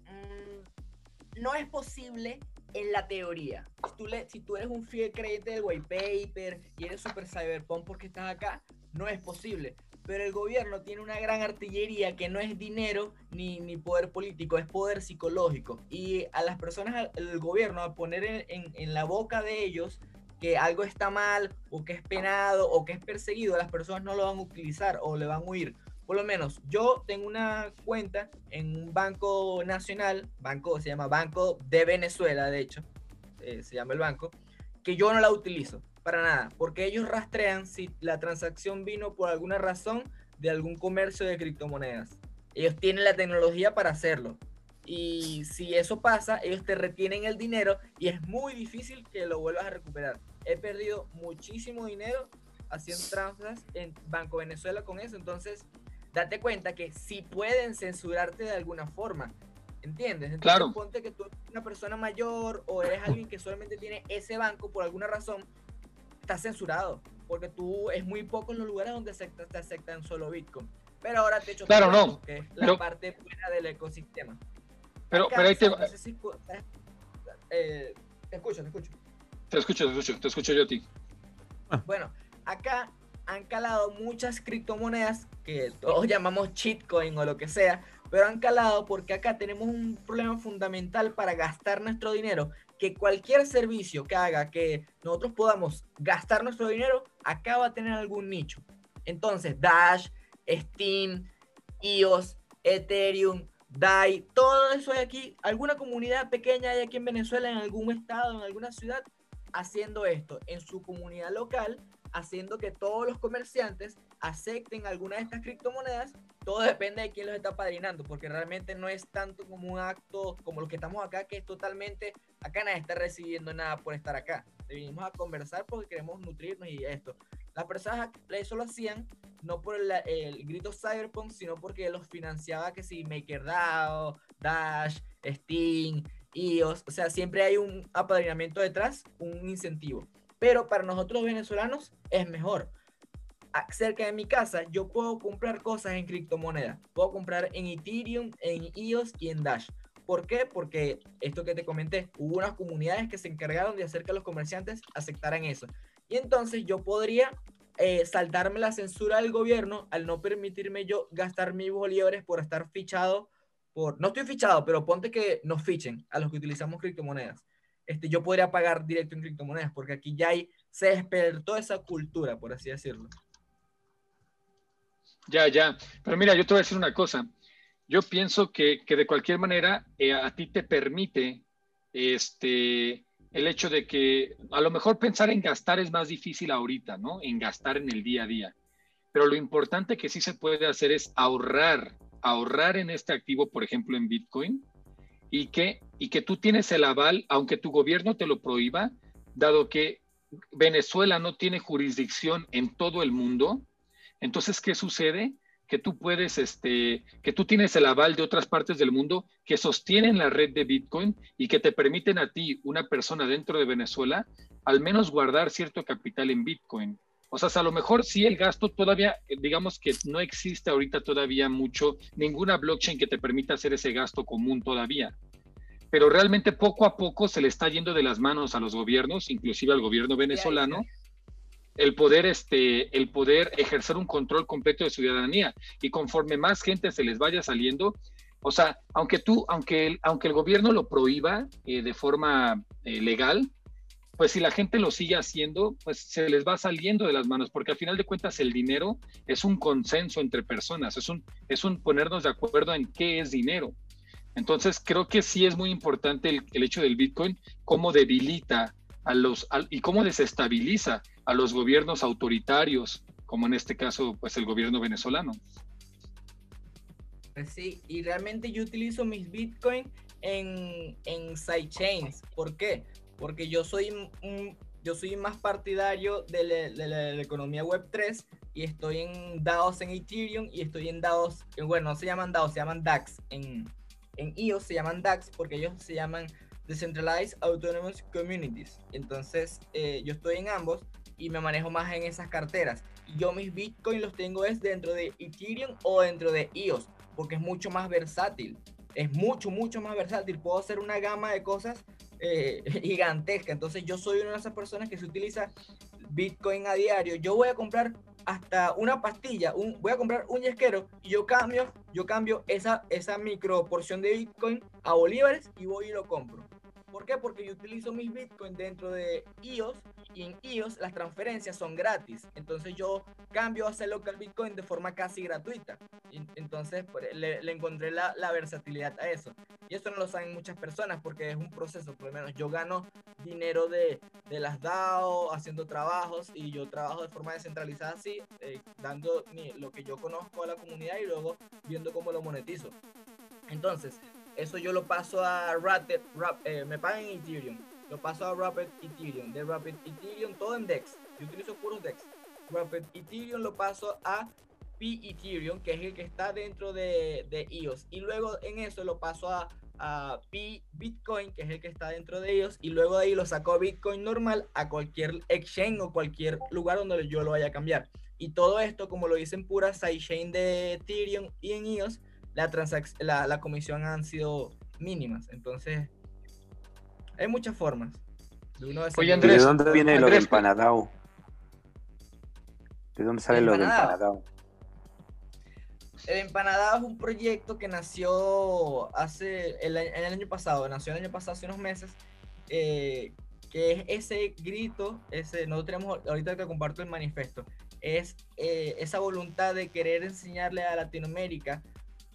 mm, no es posible en la teoría. Si tú, le, si tú eres un fiel creyente del white paper y eres super cyberpunk porque estás acá, no es posible. Pero el gobierno tiene una gran artillería que no es dinero ni, ni poder político, es poder psicológico. Y a las personas, el gobierno, a poner en, en, en la boca de ellos que algo está mal o que es penado o que es perseguido, las personas no lo van a utilizar o le van a huir por lo menos yo tengo una cuenta en un banco nacional, banco se llama Banco de Venezuela, de hecho, eh, se llama el banco, que yo no la utilizo para nada, porque ellos rastrean si la transacción vino por alguna razón de algún comercio de criptomonedas. Ellos tienen la tecnología para hacerlo. Y si eso pasa, ellos te retienen el dinero y es muy difícil que lo vuelvas a recuperar. He perdido muchísimo dinero haciendo transacciones en Banco Venezuela con eso. Entonces, date cuenta que si pueden censurarte de alguna forma. ¿Entiendes? Entonces, claro. ponte que tú eres una persona mayor o eres alguien que solamente tiene ese banco por alguna razón, estás censurado. Porque tú es muy poco en los lugares donde te aceptan solo Bitcoin. Pero ahora te hecho claro, no. que es la parte buena del ecosistema. Pero, pero ahí te... Eh, te escucho, te escucho. Te escucho, te escucho, te escucho yo a ti. Bueno, acá han calado muchas criptomonedas que todos llamamos shitcoin o lo que sea, pero han calado porque acá tenemos un problema fundamental para gastar nuestro dinero, que cualquier servicio que haga que nosotros podamos gastar nuestro dinero, acá va tener algún nicho. Entonces, Dash, Steam, EOS, Ethereum, DAI, todo eso hay aquí, alguna comunidad pequeña hay aquí en Venezuela, en algún estado, en alguna ciudad, haciendo esto en su comunidad local haciendo que todos los comerciantes acepten alguna de estas criptomonedas. Todo depende de quién los está padrinando, porque realmente no es tanto como un acto como los que estamos acá, que es totalmente, acá nadie está recibiendo nada por estar acá. Venimos a conversar porque queremos nutrirnos y esto. Las personas eso lo hacían no por el, grito Cyberpunk, sino porque los financiaba que si MakerDAO, Dash, Steam, iOS, o sea, siempre hay un apadrinamiento detrás, un incentivo. Pero para nosotros venezolanos es mejor. Cerca de mi casa yo puedo comprar cosas en criptomonedas. Puedo comprar en Ethereum, en EOS y en Dash. ¿Por qué? Porque esto que te comenté, hubo unas comunidades que se encargaron de hacer que los comerciantes aceptaran eso. Y entonces yo podría eh, saltarme la censura del gobierno al no permitirme yo gastar mis bolívares por estar fichado por, no estoy fichado, pero ponte que nos fichen a los que utilizamos criptomonedas. Este, yo podría pagar directo en criptomonedas, porque aquí ya hay, se despertó esa cultura, por así decirlo. Ya, ya. Pero mira, yo te voy a decir una cosa. Yo pienso que, de cualquier manera eh, a ti te permite este, el hecho de que a lo mejor pensar en gastar es más difícil ahorita, ¿no? En gastar en el día a día. Pero lo importante que sí se puede hacer es ahorrar, ahorrar en este activo, por ejemplo, en Bitcoin, y que, y que tú tienes el aval, aunque tu gobierno te lo prohíba, dado que Venezuela no tiene jurisdicción en todo el mundo, entonces, ¿qué sucede? Que tú puedes, este, que tú tienes el aval de otras partes del mundo que sostienen la red de Bitcoin y que te permiten a ti, una persona dentro de Venezuela, al menos guardar cierto capital en Bitcoin. O sea, a lo mejor sí el gasto todavía, digamos que no existe ahorita todavía mucho, ninguna blockchain que te permita hacer ese gasto común todavía. Pero realmente poco a poco se le está yendo de las manos a los gobiernos, inclusive al gobierno venezolano, el poder, este, el poder ejercer un control completo de ciudadanía. Y conforme más gente se les vaya saliendo, o sea, aunque tú, aunque el, aunque el gobierno lo prohíba eh, de forma eh, legal, pues si la gente lo sigue haciendo, pues se les va saliendo de las manos, porque al final de cuentas el dinero es un consenso entre personas, es un, es un ponernos de acuerdo en qué es dinero. Entonces creo que sí es muy importante el, el hecho del Bitcoin, cómo debilita a los, y cómo desestabiliza a los gobiernos autoritarios, como en este caso, pues el gobierno venezolano. Pues sí, y realmente yo utilizo mis Bitcoin en, en sidechains. ¿Por qué? Porque yo soy, yo soy más partidario de, la, economía web 3 y estoy en DAOs en Ethereum y estoy en DAOs, bueno, no se llaman DAOs, se llaman DAX. En, en EOS se llaman DAX porque ellos se llaman Decentralized Autonomous Communities. Entonces, eh, yo estoy en ambos y me manejo más en esas carteras. Yo mis Bitcoin los tengo es dentro de Ethereum o dentro de EOS, porque es mucho más versátil. Es mucho, mucho más versátil. Puedo hacer una gama de cosas eh, *laughs* gigantesca. Entonces yo soy una de esas personas que se utiliza Bitcoin a diario. Yo voy a comprar hasta una pastilla, un, voy a comprar un yesquero y yo cambio, yo cambio esa, esa micro porción de Bitcoin a bolívares y voy y lo compro. ¿Por qué? Porque yo utilizo mis Bitcoin dentro de EOS y en EOS las transferencias son gratis. Entonces yo cambio a hacer local Bitcoin de forma casi gratuita. Entonces pues, le, encontré la, versatilidad a eso. Y eso no lo saben muchas personas porque es un proceso. Por lo menos yo gano dinero de, las DAO, haciendo trabajos y yo trabajo de forma descentralizada así, eh, dando lo que yo conozco a la comunidad y luego viendo cómo lo monetizo. Entonces, eso yo lo paso a Rapid, eh, me pagan en Ethereum. Lo paso a Rapid Ethereum. De Rapid Ethereum, todo en DEX. Yo utilizo puros DEX. Rapid Ethereum lo paso a P Ethereum, que es el que está dentro de, de EOS. Y luego en eso lo paso a, a P Bitcoin, que es el que está dentro de ellos. Y luego de ahí lo saco a Bitcoin normal a cualquier exchange o cualquier lugar donde yo lo vaya a cambiar. Y todo esto, como lo dicen pura sidechain de Ethereum y en EOS, la, la, la comisión han sido mínimas. Entonces, hay muchas formas. De Oye, Andrés, ¿de dónde viene lo del empanadao? ¿De dónde sale lo del empanadao? El empanadao es un proyecto que nació hace el, el, año pasado, nació el año pasado hace unos meses, eh, que es ese grito, ese, nosotros tenemos, ahorita que comparto el manifiesto, es eh, esa voluntad de querer enseñarle a Latinoamérica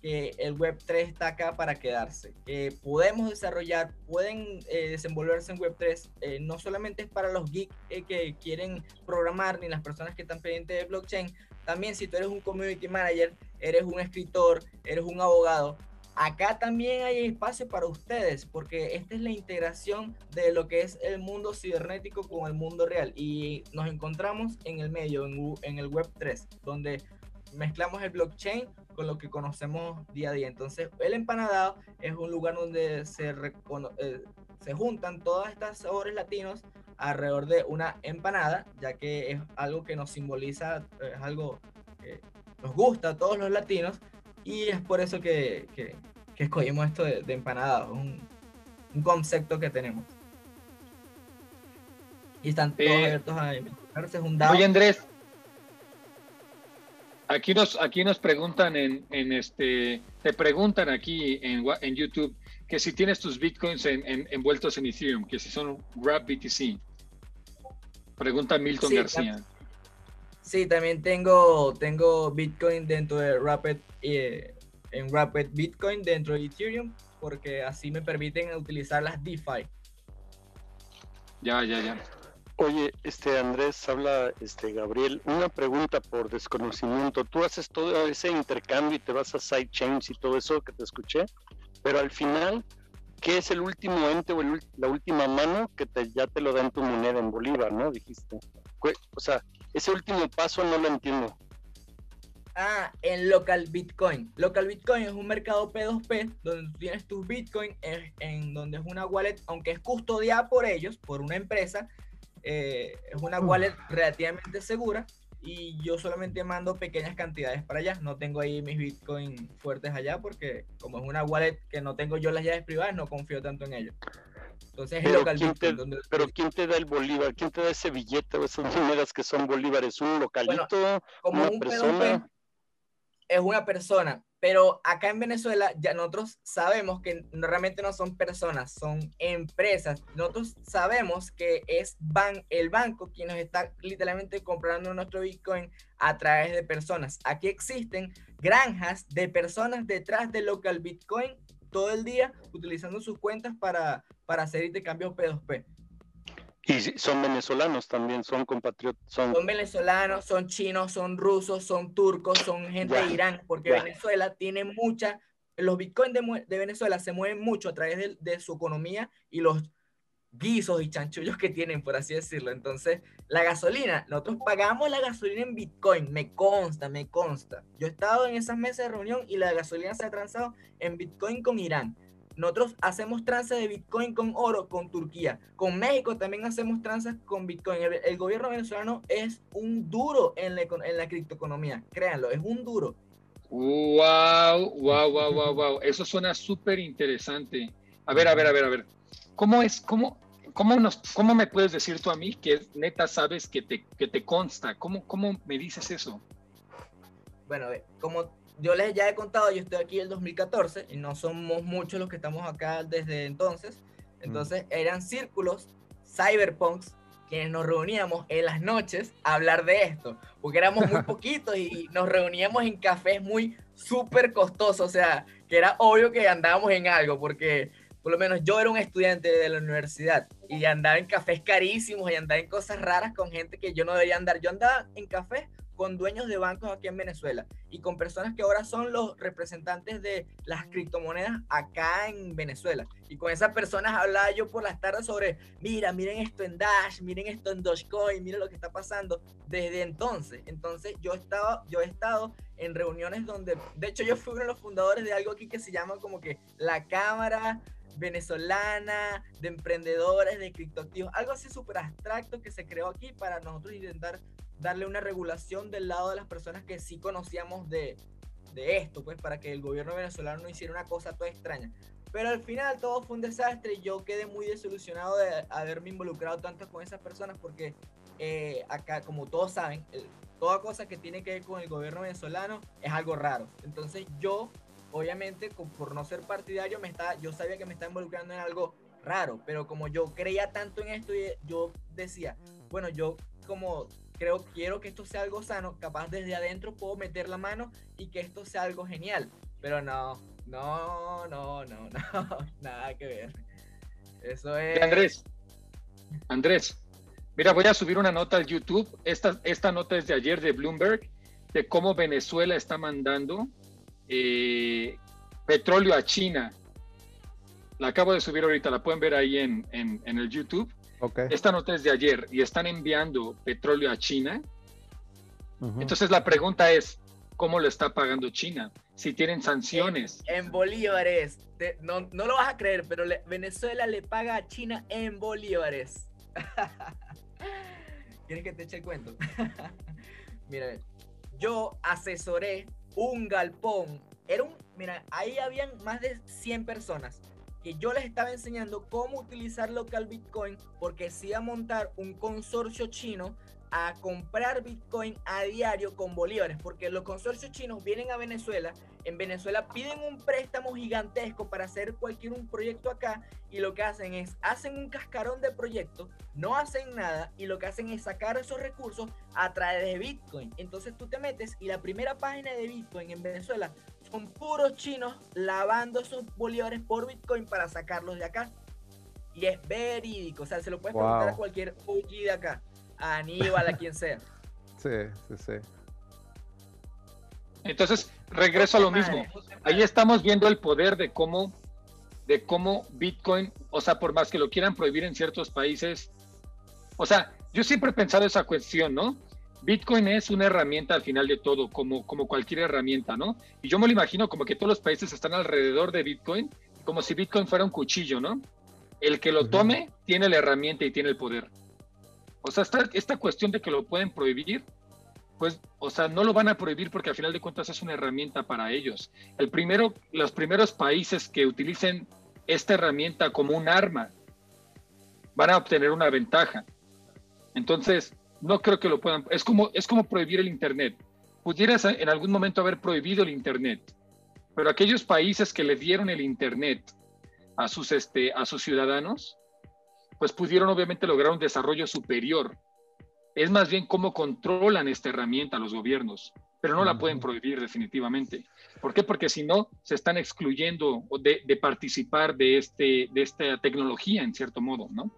que el Web3 está acá para quedarse. que podemos desarrollar, pueden eh, desenvolverse en Web3. Eh, no solamente es para los geeks eh, que quieren programar, ni las personas que están pendientes de blockchain. También si tú eres un community manager, eres un escritor, eres un abogado, acá también hay espacio para ustedes, porque esta es la integración de lo que es el mundo cibernético con el mundo real. Y nos encontramos en el medio, en, en el Web3, donde mezclamos el blockchain con lo que conocemos día a día. Entonces, el empanadado es un lugar donde se, eh, se juntan todas estas sabores latinos alrededor de una empanada, ya que es algo que nos simboliza, es algo que nos gusta a todos los latinos, y es por eso que, que, escogimos esto de, de empanada, un, un, concepto que tenemos. Y están todos eh, abiertos a Oye, Andrés, Aquí nos, aquí nos preguntan en, en este, te preguntan aquí en, en YouTube que si tienes tus bitcoins en, envueltos en Ethereum, que si son Wrap BTC. Pregunta Milton García. Sí, también tengo, tengo Bitcoin dentro de Rapid, eh, en Rapid Bitcoin dentro de Ethereum, porque así me permiten utilizar las DeFi. Ya, ya, ya. Oye, este Andrés, habla este Gabriel, una pregunta por desconocimiento. Tú haces todo ese intercambio y te vas a sidechains y todo eso que te escuché, pero al final, ¿qué es el último ente o la última mano que ya te lo dan tu moneda en Bolívar, no? Dijiste. O sea, ese último paso no lo entiendo. Ah, en Local Bitcoin. Local Bitcoin es un mercado P2P donde tienes tus Bitcoin en donde es una wallet, aunque es custodiada por ellos, por una empresa, eh, es una wallet relativamente segura y yo solamente mando pequeñas cantidades para allá. No tengo ahí mis Bitcoin fuertes allá porque como es una wallet que no tengo yo las llaves privadas, no confío tanto en ellos. Entonces pero, ¿quién te, pero ¿quién te da el bolívar? ¿Quién te da ese billete o esas monedas que son bolívares? ¿Un localito? como ¿Una persona? Es una persona, pero acá en Venezuela ya nosotros sabemos que realmente no son personas, son empresas. Nosotros sabemos que es ban el banco quien nos está literalmente comprando nuestro Bitcoin a través de personas. Aquí existen granjas de personas detrás de local Bitcoin todo el día utilizando sus cuentas para, para hacer intercambios P2P. Y son venezolanos también, son compatriotas. Son... venezolanos, son chinos, son rusos, son turcos, son gente de Irán, porque Venezuela tiene mucha, los bitcoins de, Venezuela se mueven mucho a través de, su economía y los guisos y chanchullos que tienen, por así decirlo. Entonces, la gasolina, nosotros pagamos la gasolina en bitcoin, me consta, me consta. Yo he estado en esas mesas de reunión y la gasolina se ha transado en bitcoin con Irán. Nosotros hacemos tranzas de Bitcoin con oro con Turquía. Con México también hacemos tranzas con Bitcoin. El, gobierno venezolano es un duro en la, en la criptoeconomía. Créanlo, es un duro. Wow, wow, wow, wow, wow. Eso suena súper interesante. A ver, a ver, a ver, a ver. ¿Cómo es, cómo, cómo, nos, cómo me puedes decir tú a mí que neta sabes que te, que te consta? ¿Cómo, ¿Cómo me dices eso? Bueno, como yo les ya he contado, yo estoy aquí en el 2014 y no somos muchos los que estamos acá desde entonces. Entonces eran círculos cyberpunks quienes nos reuníamos en las noches a hablar de esto, porque éramos muy *laughs* poquitos y nos reuníamos en cafés muy súper costosos, o sea, que era obvio que andábamos en algo, porque por lo menos yo era un estudiante de la universidad y andaba en cafés carísimos y andaba en cosas raras con gente que yo no debería andar. Yo andaba en cafés con dueños de bancos aquí en Venezuela y con personas que ahora son los representantes de las criptomonedas acá en Venezuela. Y con esas personas hablaba yo por las tardes sobre, mira, miren esto en Dash, miren esto en Dogecoin, miren lo que está pasando desde entonces. Entonces yo, estaba, yo he estado en reuniones donde, de hecho yo fui uno de los fundadores de algo aquí que se llama como que la Cámara venezolana de emprendedores de criptoactivos, algo así súper abstracto que se creó aquí para nosotros intentar darle una regulación del lado de las personas que sí conocíamos de, de esto, pues para que el gobierno venezolano no hiciera una cosa toda extraña. Pero al final todo fue un desastre y yo quedé muy desilusionado de haberme involucrado tanto con esas personas porque eh, acá, como todos saben, toda cosa que tiene que ver con el gobierno venezolano es algo raro. Entonces yo, obviamente, por no ser partidario, me está, yo sabía que me estaba involucrando en algo raro, pero como yo creía tanto en esto, yo decía, bueno, yo como creo, quiero que esto sea algo sano, capaz desde adentro puedo meter la mano y que esto sea algo genial. Pero no, no, no, no, *laughs* no, nada que ver. Eso es... Andrés, Andrés, mira, voy a subir una nota al YouTube. Esta, esta nota es de ayer de Bloomberg, de cómo Venezuela está mandando eh, petróleo a China. La acabo de subir ahorita, la pueden ver ahí en, en, en el YouTube. Esta nota es de ayer y están enviando petróleo a China. Entonces la pregunta es, ¿cómo lo está pagando China? Si tienen sanciones. En, bolívares. no, lo vas a creer, pero Venezuela le paga a China en bolívares. *laughs* ¿Quieres que te eche el cuento? *laughs* mira, yo asesoré un galpón. Era un, mira, ahí habían más de 100 personas yo les estaba enseñando cómo utilizar local Bitcoin porque si a montar un consorcio chino a comprar Bitcoin a diario con bolívares, porque los consorcios chinos vienen a Venezuela, en Venezuela piden un préstamo gigantesco para hacer cualquier un proyecto acá y lo que hacen es, hacen un cascarón de proyecto, no hacen nada y lo que hacen es sacar esos recursos a través de Bitcoin. Entonces tú te metes y la primera página de Bitcoin en Venezuela son puros chinos lavando esos bolívares por Bitcoin para sacarlos de acá. Y es verídico, o sea, se lo puedes preguntar a cualquier OG de acá a Aníbal, a quien sea. *laughs* Sí, sí, sí. Entonces, regreso a lo mismo. Ahí estamos viendo el poder de cómo, de cómo Bitcoin, o sea, por más que lo quieran prohibir en ciertos países, o sea, yo siempre he pensado esa cuestión, ¿no? Bitcoin es una herramienta al final de todo, como, como cualquier herramienta, ¿no? Y yo me lo imagino como que todos los países están alrededor de Bitcoin, como si Bitcoin fuera un cuchillo, ¿no? El que lo tome tiene la herramienta y tiene el poder. O sea, esta, esta cuestión de que lo pueden prohibir, pues, o sea, no lo van a prohibir porque al final de cuentas es una herramienta para ellos. El primero, los primeros países que utilicen esta herramienta como un arma van a obtener una ventaja. Entonces, no creo que lo puedan. Es como, es como prohibir el Internet. Pudieras en algún momento haber prohibido el Internet, pero aquellos países que le dieron el Internet a sus, este, a sus ciudadanos, pues pudieron obviamente lograr un desarrollo superior. Es más bien cómo controlan esta herramienta los gobiernos, pero no la pueden prohibir definitivamente. ¿Por qué? Porque si no, se están excluyendo de, de participar de, este, de esta tecnología en cierto modo, ¿no?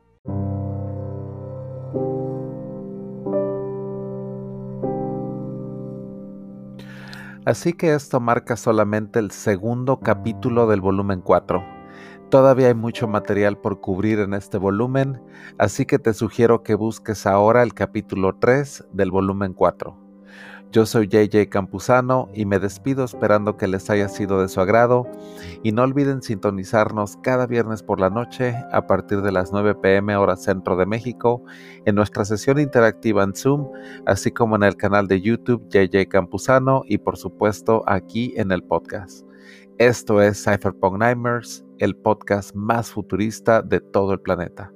Así que esto marca solamente el segundo capítulo del volumen 4 Todavía hay mucho material por cubrir en este volumen, así que te sugiero que busques ahora el capítulo 3 del volumen 4. Yo soy JJ Campuzano y me despido esperando que les haya sido de su agrado y no olviden sintonizarnos cada viernes por la noche a partir de las 9 pm hora centro de México en nuestra sesión interactiva en Zoom, así como en el canal de YouTube JJ Campuzano y por supuesto aquí en el podcast. Esto es Cypherpunk Nightmares, el podcast más futurista de todo el planeta.